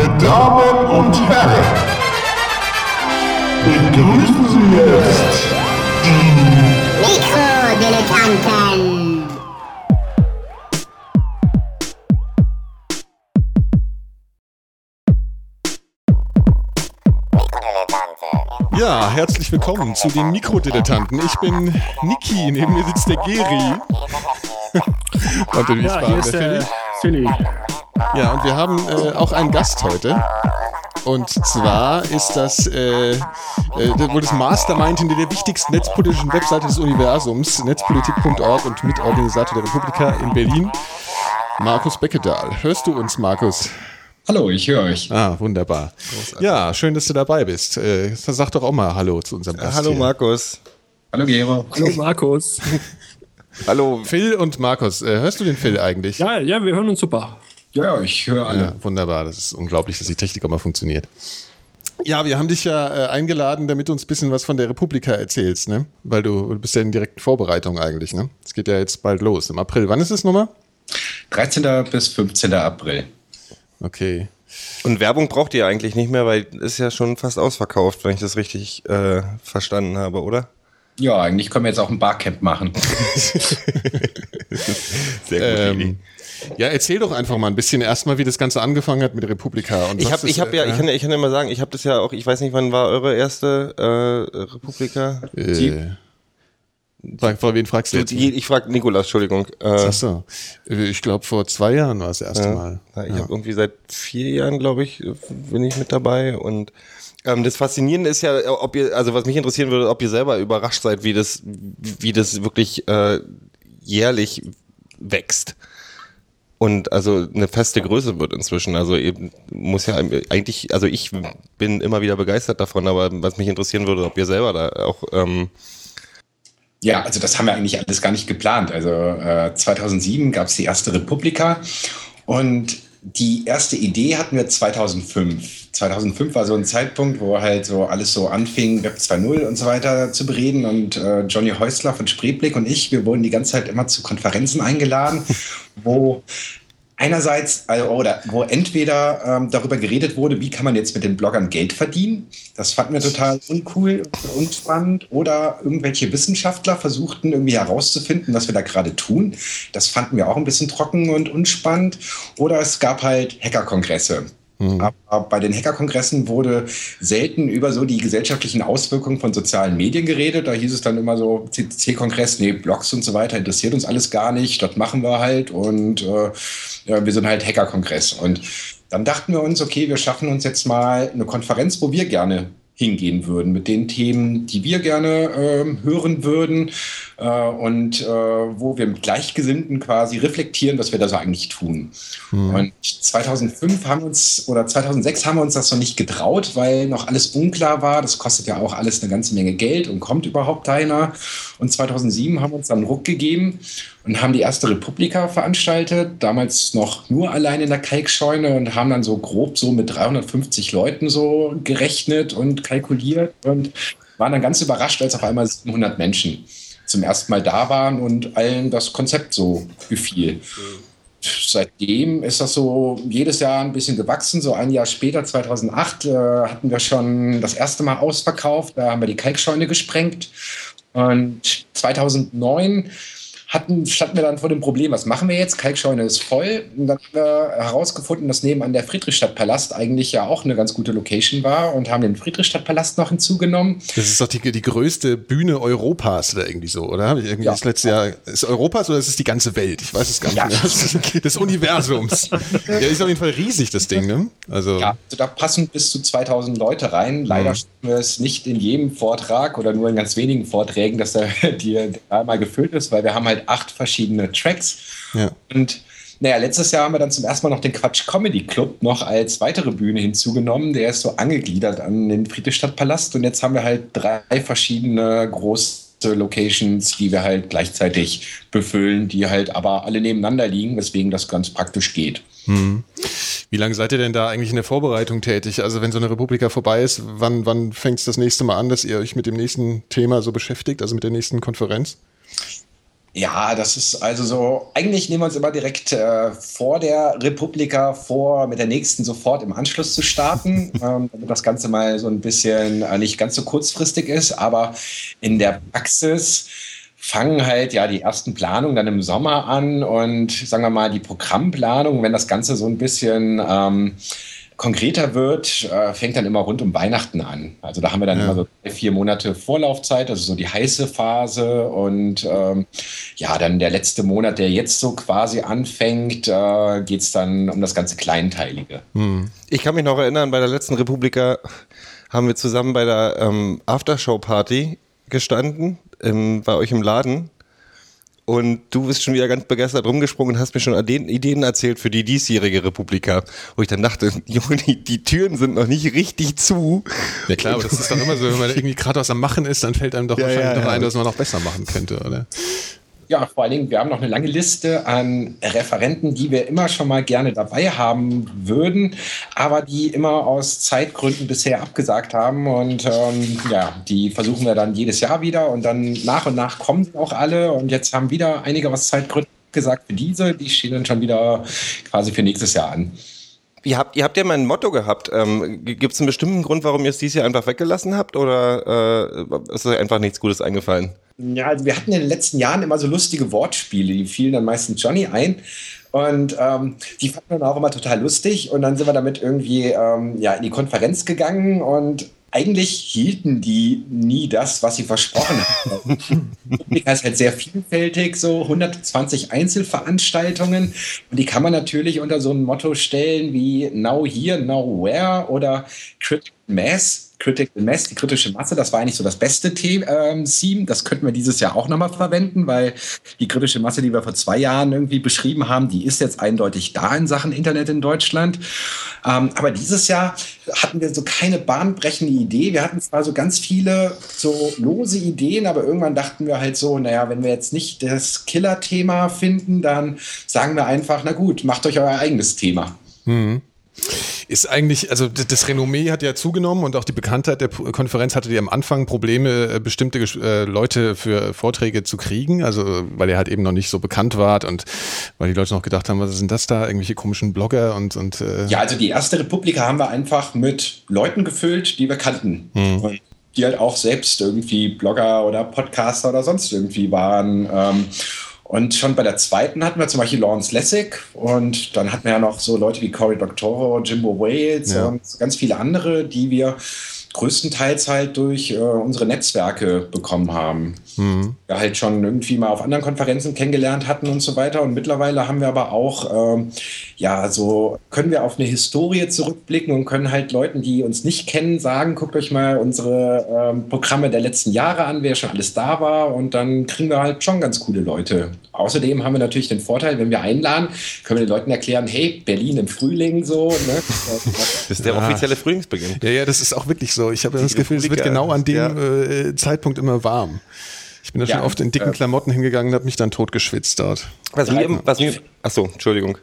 Meine Damen und Herren, begrüßen Sie jetzt die Mikrodilettanten. Ja, herzlich willkommen zu den Mikrodilettanten. Ich bin Niki, neben mir sitzt der Geri. und der Ja, hier ist der Philly. Ja, und wir haben äh, auch einen Gast heute. Und zwar ist das äh, äh, wohl das Mastermind hinter der wichtigsten netzpolitischen Webseite des Universums, netzpolitik.org und Mitorganisator der Republika in Berlin, Markus Beckedahl. Hörst du uns, Markus? Hallo, ich höre euch. Ah, wunderbar. Ja, schön, dass du dabei bist. Äh, sag doch auch mal Hallo zu unserem Gast. Hallo hier. Markus. Hallo Gero. Hallo Markus. Hallo. Phil und Markus, äh, hörst du den Phil eigentlich? Ja, ja, wir hören uns super. Ja, ja, ich höre alle. Ja, wunderbar. Das ist unglaublich, dass die Technik auch mal funktioniert. Ja, wir haben dich ja äh, eingeladen, damit du uns ein bisschen was von der Republika erzählst, ne? Weil du, du bist ja in direkten Vorbereitung eigentlich, ne? Es geht ja jetzt bald los. Im April. Wann ist es nochmal? 13. bis 15. April. Okay. Und Werbung braucht ihr eigentlich nicht mehr, weil ist ja schon fast ausverkauft, wenn ich das richtig äh, verstanden habe, oder? Ja, eigentlich können wir jetzt auch ein Barcamp machen. Sehr Ähm, ja, erzähl doch einfach mal ein bisschen erstmal, wie das Ganze angefangen hat mit Republika. Und Ich habe, ich habe ja, ich kann ja, ich kann ja mal sagen, ich habe das ja auch, ich weiß nicht, wann war eure erste äh, Republika? äh, Frag, vor wen fragst du jetzt? Die, ich frage Nikolas, Entschuldigung. Äh, Ach so. Ich glaube, vor zwei Jahren war es das erste Mal. Ja, ich habe irgendwie seit vier Jahren, glaube ich, bin ich mit dabei und ähm, das Faszinierende ist ja, ob ihr, also was mich interessieren würde, ob ihr selber überrascht seid, wie das, wie das wirklich äh, jährlich wächst und also eine feste Größe wird inzwischen. Also eben muss ja eigentlich, also ich bin immer wieder begeistert davon, aber was mich interessieren würde, ob ihr selber da auch ähm, Ja, also das haben wir eigentlich alles gar nicht geplant. Also äh, 2007 gab es die erste Republika und die erste Idee hatten wir 2005. 2005 war so ein Zeitpunkt, wo halt so alles so anfing, Web 2.0 und so weiter zu bereden. Und äh, Johnny Häusler von Spreeblick und ich, wir wurden die ganze Zeit immer zu Konferenzen eingeladen, wo einerseits, also, oder wo entweder ähm, darüber geredet wurde, wie kann man jetzt mit den Bloggern Geld verdienen. Das fanden wir total uncool und unspannend. Oder irgendwelche Wissenschaftler versuchten irgendwie herauszufinden, was wir da gerade tun. Das fanden wir auch ein bisschen trocken und unspannend. Oder es gab halt Hackerkongresse. Aber bei den Hackerkongressen wurde selten über so die gesellschaftlichen Auswirkungen von sozialen Medien geredet. Da hieß es dann immer so, CCC-Kongress, nee, Blogs und so weiter interessiert uns alles gar nicht. Das machen wir halt und äh, wir sind halt Hackerkongress. Und dann dachten wir uns, okay, wir schaffen uns jetzt mal eine Konferenz, wo wir gerne hingehen würden mit den Themen, die wir gerne ähm, hören würden äh, und äh, wo wir mit Gleichgesinnten quasi reflektieren, was wir da so eigentlich tun. Und 2005 haben wir uns oder 2006 haben wir uns das noch nicht getraut, weil noch alles unklar war. Das kostet ja auch alles eine ganze Menge Geld und kommt überhaupt einer. Und 2007 haben wir uns dann Ruck gegeben und haben die erste Republika veranstaltet, damals noch nur allein in der Kalkscheune und haben dann so grob so mit 350 Leuten so gerechnet und kalkuliert und waren dann ganz überrascht, als auf einmal 700 Menschen zum ersten Mal da waren und allen das Konzept so gefiel. Seitdem ist das so jedes Jahr ein bisschen gewachsen. So ein Jahr später, 2008, äh, hatten wir schon das erste Mal ausverkauft. Da haben wir die Kalkscheune gesprengt. Und 2009 hatten, standen wir dann vor dem Problem, was machen wir jetzt? Kalkscheune ist voll. Und dann haben wir herausgefunden, dass nebenan der Friedrichstadtpalast eigentlich ja auch eine ganz gute Location war und haben den Friedrichstadtpalast noch hinzugenommen. Das ist doch die, die größte Bühne Europas oder irgendwie so, oder? Ich Irgendwie Ja. das letzte Jahr. Ist Europas oder ist es die ganze Welt? Ich weiß es gar nicht Ja. mehr. Des Universums. ja, ist auf jeden Fall riesig, das Ding, ne? Also, Ja, also da passen bis zu 2000 Leute rein. Leider schaffen wir es nicht in jedem Vortrag oder nur in ganz wenigen Vorträgen, dass der, die, der mal gefüllt ist, weil wir haben halt acht verschiedene Tracks. ja. Und naja, letztes Jahr haben wir dann zum ersten Mal noch den Quatsch Comedy Club noch als weitere Bühne hinzugenommen. Der ist so angegliedert an den Friedrichstadtpalast. Und jetzt haben wir halt drei verschiedene große Locations, die wir halt gleichzeitig befüllen, die halt aber alle nebeneinander liegen, weswegen das ganz praktisch geht. Wie lange seid ihr denn da eigentlich in der Vorbereitung tätig? Also wenn so eine Republika vorbei ist, wann, wann fängt es das nächste Mal an, dass ihr euch mit dem nächsten Thema so beschäftigt, also mit der nächsten Konferenz? Ja, das ist also so, eigentlich nehmen wir uns immer direkt äh, vor der Republika vor, mit der nächsten sofort im Anschluss zu starten, ähm, damit das Ganze mal so ein bisschen äh, nicht ganz so kurzfristig ist. Aber in der Praxis fangen halt ja die ersten Planungen dann im Sommer an und sagen wir mal die Programmplanung, wenn das Ganze so ein bisschen ähm, konkreter wird, äh, fängt dann immer rund um Weihnachten an. Also da haben wir dann ja. immer so drei, vier Monate Vorlaufzeit, also so die heiße Phase und ähm, ja, dann der letzte Monat, der jetzt so quasi anfängt, äh, geht es dann um das ganze Kleinteilige. Hm. Ich kann mich noch erinnern, bei der letzten Republika haben wir zusammen bei der ähm, Aftershow-Party gestanden, im, bei euch im Laden und du bist schon wieder ganz begeistert rumgesprungen und hast mir schon Ideen erzählt für die diesjährige Republika. Wo ich dann dachte, Junge, die, die Türen sind noch nicht richtig zu. Ja klar, aber das ist doch immer so, wenn man irgendwie gerade was am Machen ist, dann fällt einem doch ja, wahrscheinlich ja, noch ein, dass man noch besser machen könnte, oder? Ja, vor allen Dingen, wir haben noch eine lange Liste an Referenten, die wir immer schon mal gerne dabei haben würden, aber die immer aus Zeitgründen bisher abgesagt haben. Und ähm, ja, die versuchen wir dann jedes Jahr wieder und dann nach und nach kommen auch alle. Und jetzt haben wieder einige aus Zeitgründen gesagt für diese, die stehen dann schon wieder quasi für nächstes Jahr an. Ihr habt, ihr habt ja mal Motto gehabt. Ähm, Gibt es einen bestimmten Grund, warum ihr es dieses Jahr einfach weggelassen habt oder äh, ist euch einfach nichts Gutes eingefallen? Ja, also wir hatten in den letzten Jahren immer so lustige Wortspiele, die fielen dann meistens Johnny ein. Und ähm, die fanden wir dann auch immer total lustig. Und dann sind wir damit irgendwie ähm, ja, in die Konferenz gegangen und eigentlich hielten die nie das, was sie versprochen haben. Die ist halt sehr vielfältig, so 120 Einzelveranstaltungen. Und die kann man natürlich unter so ein Motto stellen wie Now Here, Now Where oder Critical Mass Critical Mass, die kritische Masse, das war eigentlich so das beste ähm, Theme. Das könnten wir dieses Jahr auch nochmal verwenden, weil die kritische Masse, die wir vor zwei Jahren irgendwie beschrieben haben, die ist jetzt eindeutig da in Sachen Internet in Deutschland. Ähm, aber dieses Jahr hatten wir so keine bahnbrechende Idee. Wir hatten zwar so ganz viele so lose Ideen, aber irgendwann dachten wir halt so, naja, wenn wir jetzt nicht das Killer-Thema finden, dann sagen wir einfach, na gut, macht euch euer eigenes Thema. Mhm. Ist eigentlich, also das Renommee hat ja zugenommen und auch die Bekanntheit der Konferenz hatte ja am Anfang Probleme, äh, bestimmte äh, Leute für Vorträge zu kriegen, also weil ihr halt eben noch nicht so bekannt wart und weil die Leute noch gedacht haben, was sind das da, irgendwelche komischen Blogger und. und äh ja, also die erste Republika haben wir einfach mit Leuten gefüllt, die wir kannten. Hm. Und die halt auch selbst irgendwie Blogger oder Podcaster oder sonst irgendwie waren. Ähm, und schon bei der zweiten hatten wir zum Beispiel Lawrence Lessig und dann hatten wir ja noch so Leute wie Cory Doctorow, Jimbo Wales ja. und ganz viele andere, die wir größtenteils halt durch äh, unsere Netzwerke bekommen haben. Mhm. Wir halt schon irgendwie mal auf anderen Konferenzen kennengelernt hatten und so weiter. Und mittlerweile haben wir aber auch, ähm, ja, so können wir auf eine Historie zurückblicken und können halt Leuten, die uns nicht kennen, sagen, guckt euch mal unsere ähm, Programme der letzten Jahre an, wer schon alles da war. Und dann kriegen wir halt schon ganz coole Leute. Außerdem haben wir natürlich den Vorteil, wenn wir einladen, können wir den Leuten erklären, hey, Berlin im Frühling so. Ne? Das ist der offizielle Frühlingsbeginn. Ja, ja, das ist auch wirklich so. Ich habe das Gefühl, es wird genau an dem ja. äh, Zeitpunkt immer warm. Ich bin da ja, schon oft in dicken äh, Klamotten hingegangen und habe mich dann totgeschwitzt dort. Was mir, was mir, achso, Entschuldigung.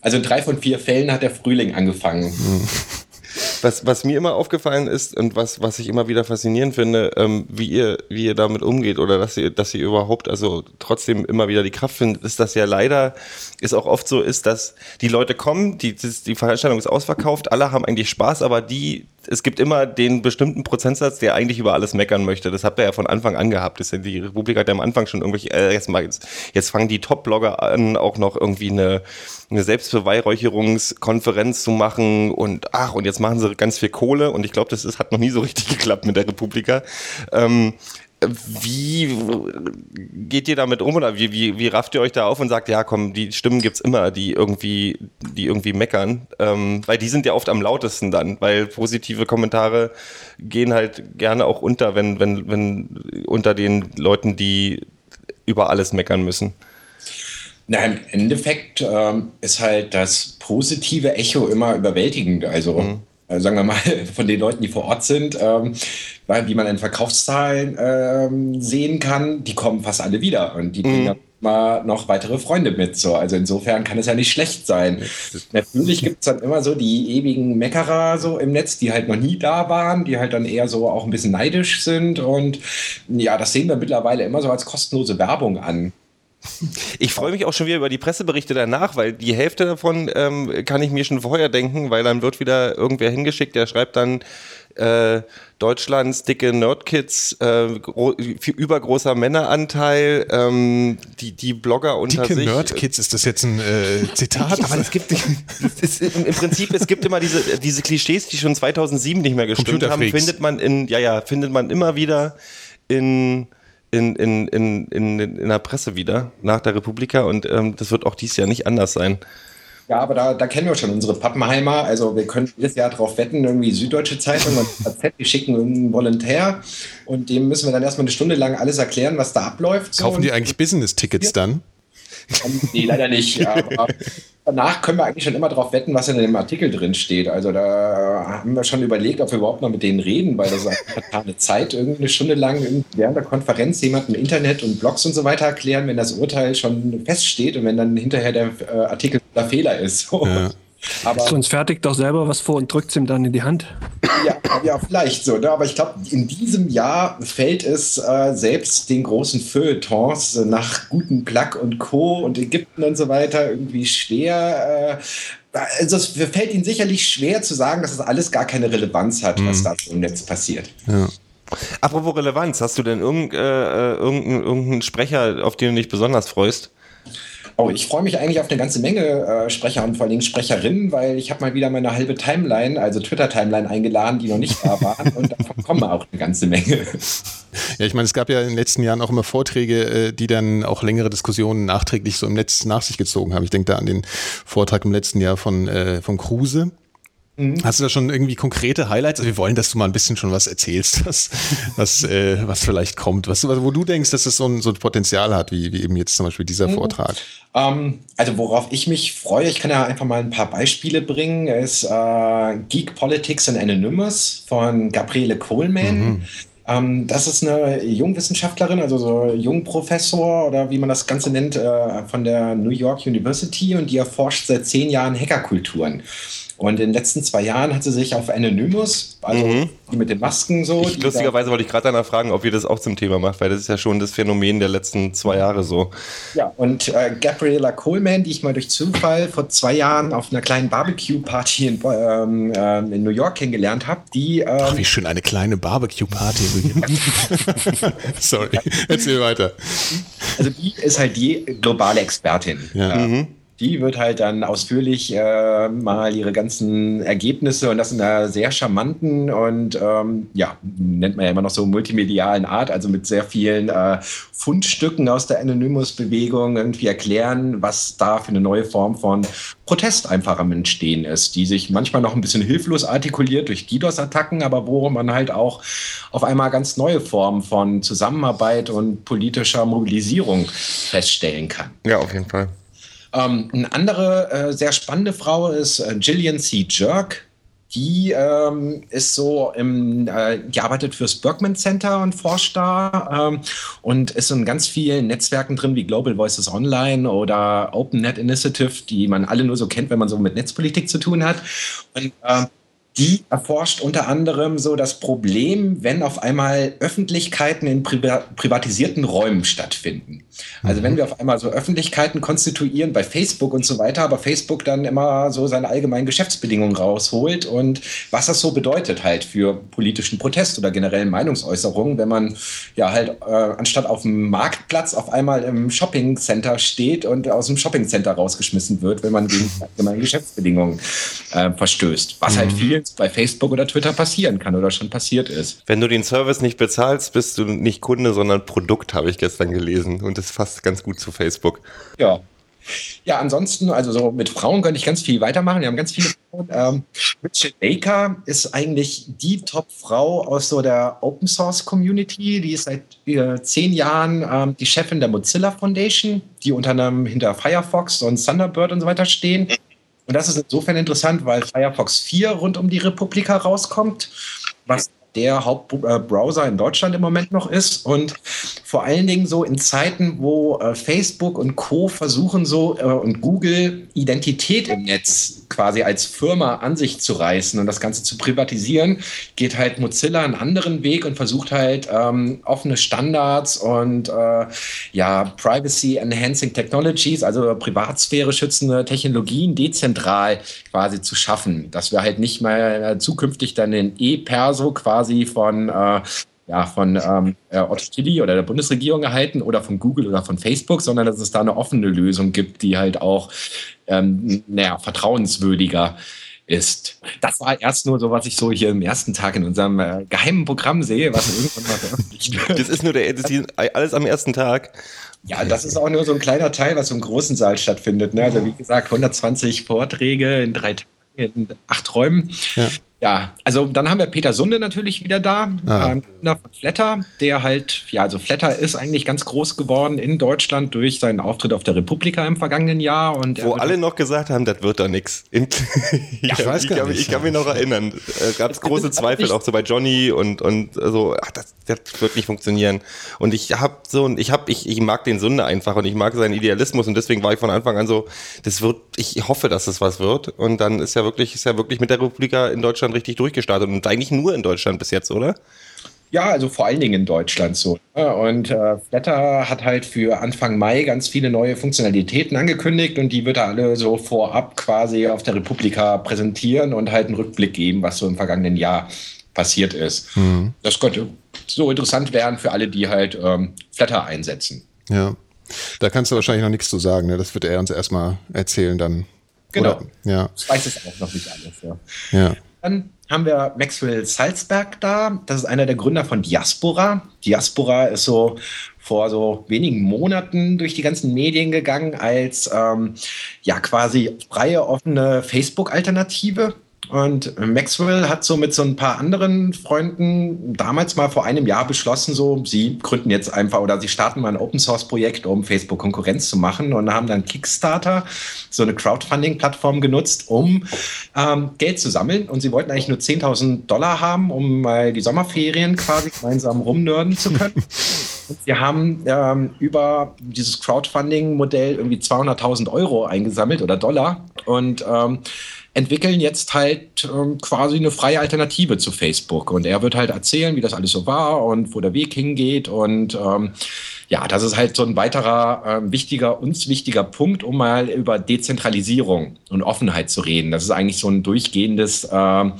Also in drei von vier Fällen hat der Frühling angefangen. Hm. Was, was mir immer aufgefallen ist und was, was ich immer wieder faszinierend finde, ähm, wie ihr, wie ihr damit umgeht oder dass ihr, dass ihr überhaupt also trotzdem immer wieder die Kraft findet, ist, dass ja leider es auch oft so ist, dass die Leute kommen, die, die Veranstaltung ist ausverkauft, alle haben eigentlich Spaß, aber die, es gibt immer den bestimmten Prozentsatz, der eigentlich über alles meckern möchte. Das habt ihr ja von Anfang an gehabt. Das, die Republik hat ja am Anfang schon irgendwelche, äh, jetzt, mal, jetzt, jetzt fangen die Top-Blogger an, auch noch irgendwie eine, eine Selbstbeweihräucherungskonferenz zu machen und ach, und jetzt machen sie ganz viel Kohle und ich glaube, das ist, hat noch nie so richtig geklappt mit der Republika. Ähm, wie geht ihr damit um oder wie, wie, wie rafft ihr euch da auf und sagt, ja komm, die Stimmen gibt es immer, die irgendwie, die irgendwie meckern? Ähm, weil die sind ja oft am lautesten dann, weil positive Kommentare gehen halt gerne auch unter, wenn, wenn, wenn unter den Leuten, die über alles meckern müssen. Na, im Endeffekt ähm, ist halt das positive Echo immer überwältigend. Also mhm. Äh, sagen wir mal, von den Leuten, die vor Ort sind, ähm, wie man in Verkaufszahlen ähm, sehen kann, die kommen fast alle wieder und die bringen mhm. mal noch weitere Freunde mit. So. Also insofern kann es ja nicht schlecht sein. Natürlich gibt es dann immer so die ewigen Meckerer so im Netz, die halt noch nie da waren, die halt dann eher so auch ein bisschen neidisch sind. Und ja, das sehen wir mittlerweile immer so als kostenlose Werbung an. Ich freue mich auch schon wieder über die Presseberichte danach, weil die Hälfte davon ähm, kann ich mir schon vorher denken, weil dann wird wieder irgendwer hingeschickt, der schreibt dann äh, Deutschlands dicke Nerdkids, äh, übergroßer Männeranteil, ähm, die, die Blogger unter dicke sich. Dicke Nerdkids, ist das jetzt ein äh, Zitat? Aber es gibt es im, im Prinzip, es gibt immer diese, diese Klischees, die schon 2007 nicht mehr gestimmt haben, findet man in, ja, ja, findet man immer wieder in in, in, in, in, in der Presse wieder nach der Republika und ähm, das wird auch dieses Jahr nicht anders sein. Ja, aber da, da kennen wir schon unsere Pappenheimer. Also wir können jedes Jahr darauf wetten, irgendwie Süddeutsche Zeitung und AZ, die schicken irgendeinen Volontär und dem müssen wir dann erstmal eine Stunde lang alles erklären, was da abläuft. Kaufen die eigentlich Business-Tickets dann? Nee, leider nicht. Aber danach können wir eigentlich schon immer darauf wetten, was in dem Artikel drin steht. Also da haben wir schon überlegt, ob wir überhaupt noch mit denen reden, weil das ist eine Zeit, irgendwie eine Stunde lang während der Konferenz jemandem im Internet und Blogs und so weiter erklären, wenn das Urteil schon feststeht und wenn dann hinterher der äh, Artikel der Fehler ist. Ja. Aber Sonst fertigt doch selber was vor und drückt es ihm dann in die Hand. Ja, ja vielleicht so. Ne? Aber ich glaube, in diesem Jahr fällt es äh, selbst den großen Feuilletons nach Guten Plack und Co. und Ägypten und so weiter irgendwie schwer. Äh, also es fällt ihnen sicherlich schwer zu sagen, dass das alles gar keine Relevanz hat, mhm. was da im Netz passiert. Ja. Apropos Relevanz, hast du denn irgend, äh, irgendeinen, irgendeinen Sprecher, auf den du dich besonders freust? Oh, ich freue mich eigentlich auf eine ganze Menge äh, Sprecher und vor allem Sprecherinnen, weil ich habe mal wieder meine halbe Timeline, also Twitter-Timeline eingeladen, die noch nicht da waren und davon kommen auch eine ganze Menge. Ja, ich meine, es gab ja in den letzten Jahren auch immer Vorträge, äh, die dann auch längere Diskussionen nachträglich so im Netz nach sich gezogen haben. Ich denke da an den Vortrag im letzten Jahr von, äh, von Kruse. Mhm. Hast du da schon irgendwie konkrete Highlights? Also wir wollen, dass du mal ein bisschen schon was erzählst, was, was, äh, was vielleicht kommt, was, wo du denkst, dass es so ein, so ein Potenzial hat, wie, wie eben jetzt zum Beispiel dieser mhm. Vortrag. Ähm, also worauf ich mich freue, ich kann ja einfach mal ein paar Beispiele bringen, ist äh, Geek Politics and Anonymous von Gabriele Coleman. Mhm. Ähm, das ist eine Jungwissenschaftlerin, also so Jungprofessor oder wie man das Ganze nennt, äh, von der New York University und die erforscht seit zehn Jahren Hackerkulturen. Und in den letzten zwei Jahren hat sie sich auf Anonymous, also mhm. die mit den Masken so. Ich, lustigerweise wollte ich gerade danach fragen, ob ihr das auch zum Thema macht, weil das ist ja schon das Phänomen der letzten zwei Jahre so. Ja, und äh, Gabriella Coleman, die ich mal durch Zufall vor zwei Jahren auf einer kleinen Barbecue-Party in, ähm, äh, in, New York kennengelernt habe, die. Ähm, Ach, wie schön, eine kleine Barbecue-Party. Sorry, erzähl weiter. Also, die ist halt die globale Expertin. Ja. Mhm die wird halt dann ausführlich äh, mal ihre ganzen Ergebnisse und das in einer sehr charmanten und ähm, ja, nennt man ja immer noch so multimedialen Art, also mit sehr vielen äh, Fundstücken aus der Anonymous-Bewegung irgendwie erklären, was da für eine neue Form von Protest einfach am Entstehen ist, die sich manchmal noch ein bisschen hilflos artikuliert durch DDoS-Attacken, aber wo man halt auch auf einmal ganz neue Formen von Zusammenarbeit und politischer Mobilisierung feststellen kann. Ja, auf jeden Fall. Ähm, eine andere äh, sehr spannende Frau ist äh, Gillian C. Jerk. Die ähm, ist so im, äh, die arbeitet fürs Berkman Center und forscht da ähm, und ist in ganz vielen Netzwerken drin wie Global Voices Online oder OpenNet Initiative, die man alle nur so kennt, wenn man so mit Netzpolitik zu tun hat. Und ähm, die erforscht unter anderem so das Problem, wenn auf einmal Öffentlichkeiten in privatisierten Räumen stattfinden. Also wenn mhm. wir auf einmal so Öffentlichkeiten konstituieren bei Facebook und so weiter, aber Facebook dann immer so seine allgemeinen Geschäftsbedingungen rausholt und was das so bedeutet halt für politischen Protest oder generellen Meinungsäußerungen, wenn man ja halt äh, anstatt auf dem Marktplatz auf einmal im Shoppingcenter steht und aus dem Shoppingcenter rausgeschmissen wird, wenn man gegen allgemeine Geschäftsbedingungen äh, verstößt. Was halt mhm. Viel bei Facebook oder Twitter passieren kann oder schon passiert ist. Wenn du den Service nicht bezahlst, bist du nicht Kunde, sondern Produkt, habe ich gestern gelesen. Und das passt ganz gut zu Facebook. Ja. Ja, ansonsten, also so mit Frauen könnte ich ganz viel weitermachen. Wir haben ganz viele Frauen. Ähm, Richard Baker ist eigentlich die Top-Frau aus so der Open Source Community. Die ist seit äh, zehn Jahren ähm, die Chefin der Mozilla Foundation, die unter anderem hinter Firefox und Thunderbird und so weiter stehen. Und das ist insofern interessant, weil Firefox 4 rund um die Republika rauskommt, was der Hauptbrowser in Deutschland im Moment noch ist. Und vor allen Dingen so in Zeiten, wo äh, Facebook und Co. versuchen so äh, und Google Identität im Netz quasi als Firma an sich zu reißen und das Ganze zu privatisieren, geht halt Mozilla einen anderen Weg und versucht halt ähm, offene Standards und äh, ja, Privacy Enhancing Technologies, also Privatsphäre schützende Technologien dezentral quasi zu schaffen, dass wir halt nicht mehr zukünftig dann den E-Perso quasi von äh, ja, von ähm, äh, Otto Chili oder der Bundesregierung erhalten oder von Google oder von Facebook, sondern dass es da eine offene Lösung gibt, die halt auch ähm, naja, vertrauenswürdiger ist. Das war erst nur so, was ich so hier im ersten Tag in unserem äh, geheimen Programm sehe, was irgendwann mal veröffentlicht wird. Das ist nur der, das ist alles am ersten Tag. Ja, das ist auch nur so ein kleiner Teil, was im großen Saal stattfindet. Ne? Also wie gesagt, 120 Vorträge in drei Tagen, in acht Räumen. Ja. Ja, also dann haben wir Peter Sunde natürlich wieder da, ah. ähm, von Flatter, der halt, ja, also Flatter ist eigentlich ganz groß geworden in Deutschland durch seinen Auftritt auf der Republika im vergangenen Jahr. Und Wo alle noch gesagt haben, das wird doch nichts. Ja, ich, weiß ich, kann, nicht, ich kann mich noch erinnern. Es gab große Zweifel auch so bei Johnny und, und so, ach, das, das wird nicht funktionieren. Und ich habe so, ich habe, ich, ich mag den Sunde einfach und ich mag seinen Idealismus und deswegen war ich von Anfang an so, das wird, ich hoffe, dass es was wird. Und dann ist ja wirklich, ist ja wirklich mit der Republika in Deutschland Deutschland richtig durchgestartet und eigentlich nur in Deutschland bis jetzt, oder? Ja, also vor allen Dingen in Deutschland so. Ne? Und äh, Flatter hat halt für Anfang Mai ganz viele neue Funktionalitäten angekündigt und die wird er alle so vorab quasi auf der Republika präsentieren und halt einen Rückblick geben, was so im vergangenen Jahr passiert ist. Mhm. Das könnte so interessant werden für alle, die halt ähm, Flatter einsetzen. Ja, da kannst du wahrscheinlich noch nichts zu sagen. Ne? Das wird er uns erstmal erzählen dann. Genau. Oder, ja. Ich weiß es auch noch nicht alles. Ja. ja. Dann haben wir Maxwell Salzberg da. Das ist einer der Gründer von Diaspora. Diaspora ist so vor so wenigen Monaten durch die ganzen Medien gegangen als ähm, ja quasi freie, offene Facebook-Alternative und Maxwell hat so mit so ein paar anderen Freunden damals mal vor einem Jahr beschlossen, so sie gründen jetzt einfach oder sie starten mal ein Open Source Projekt, um Facebook Konkurrenz zu machen und haben dann Kickstarter, so eine Crowdfunding-Plattform genutzt, um ähm, Geld zu sammeln. Und sie wollten eigentlich nur 10.000 Dollar haben, um mal die Sommerferien quasi gemeinsam rumnörden zu können. Und sie haben ähm, über dieses Crowdfunding-Modell irgendwie 200.000 Euro eingesammelt oder Dollar und ähm, entwickeln jetzt halt ähm, quasi eine freie Alternative zu Facebook. Und er wird halt erzählen, wie das alles so war und wo der Weg hingeht. Und ähm, ja, das ist halt so ein weiterer äh, wichtiger, uns wichtiger Punkt, um mal über Dezentralisierung und Offenheit zu reden. Das ist eigentlich so ein durchgehendes äh,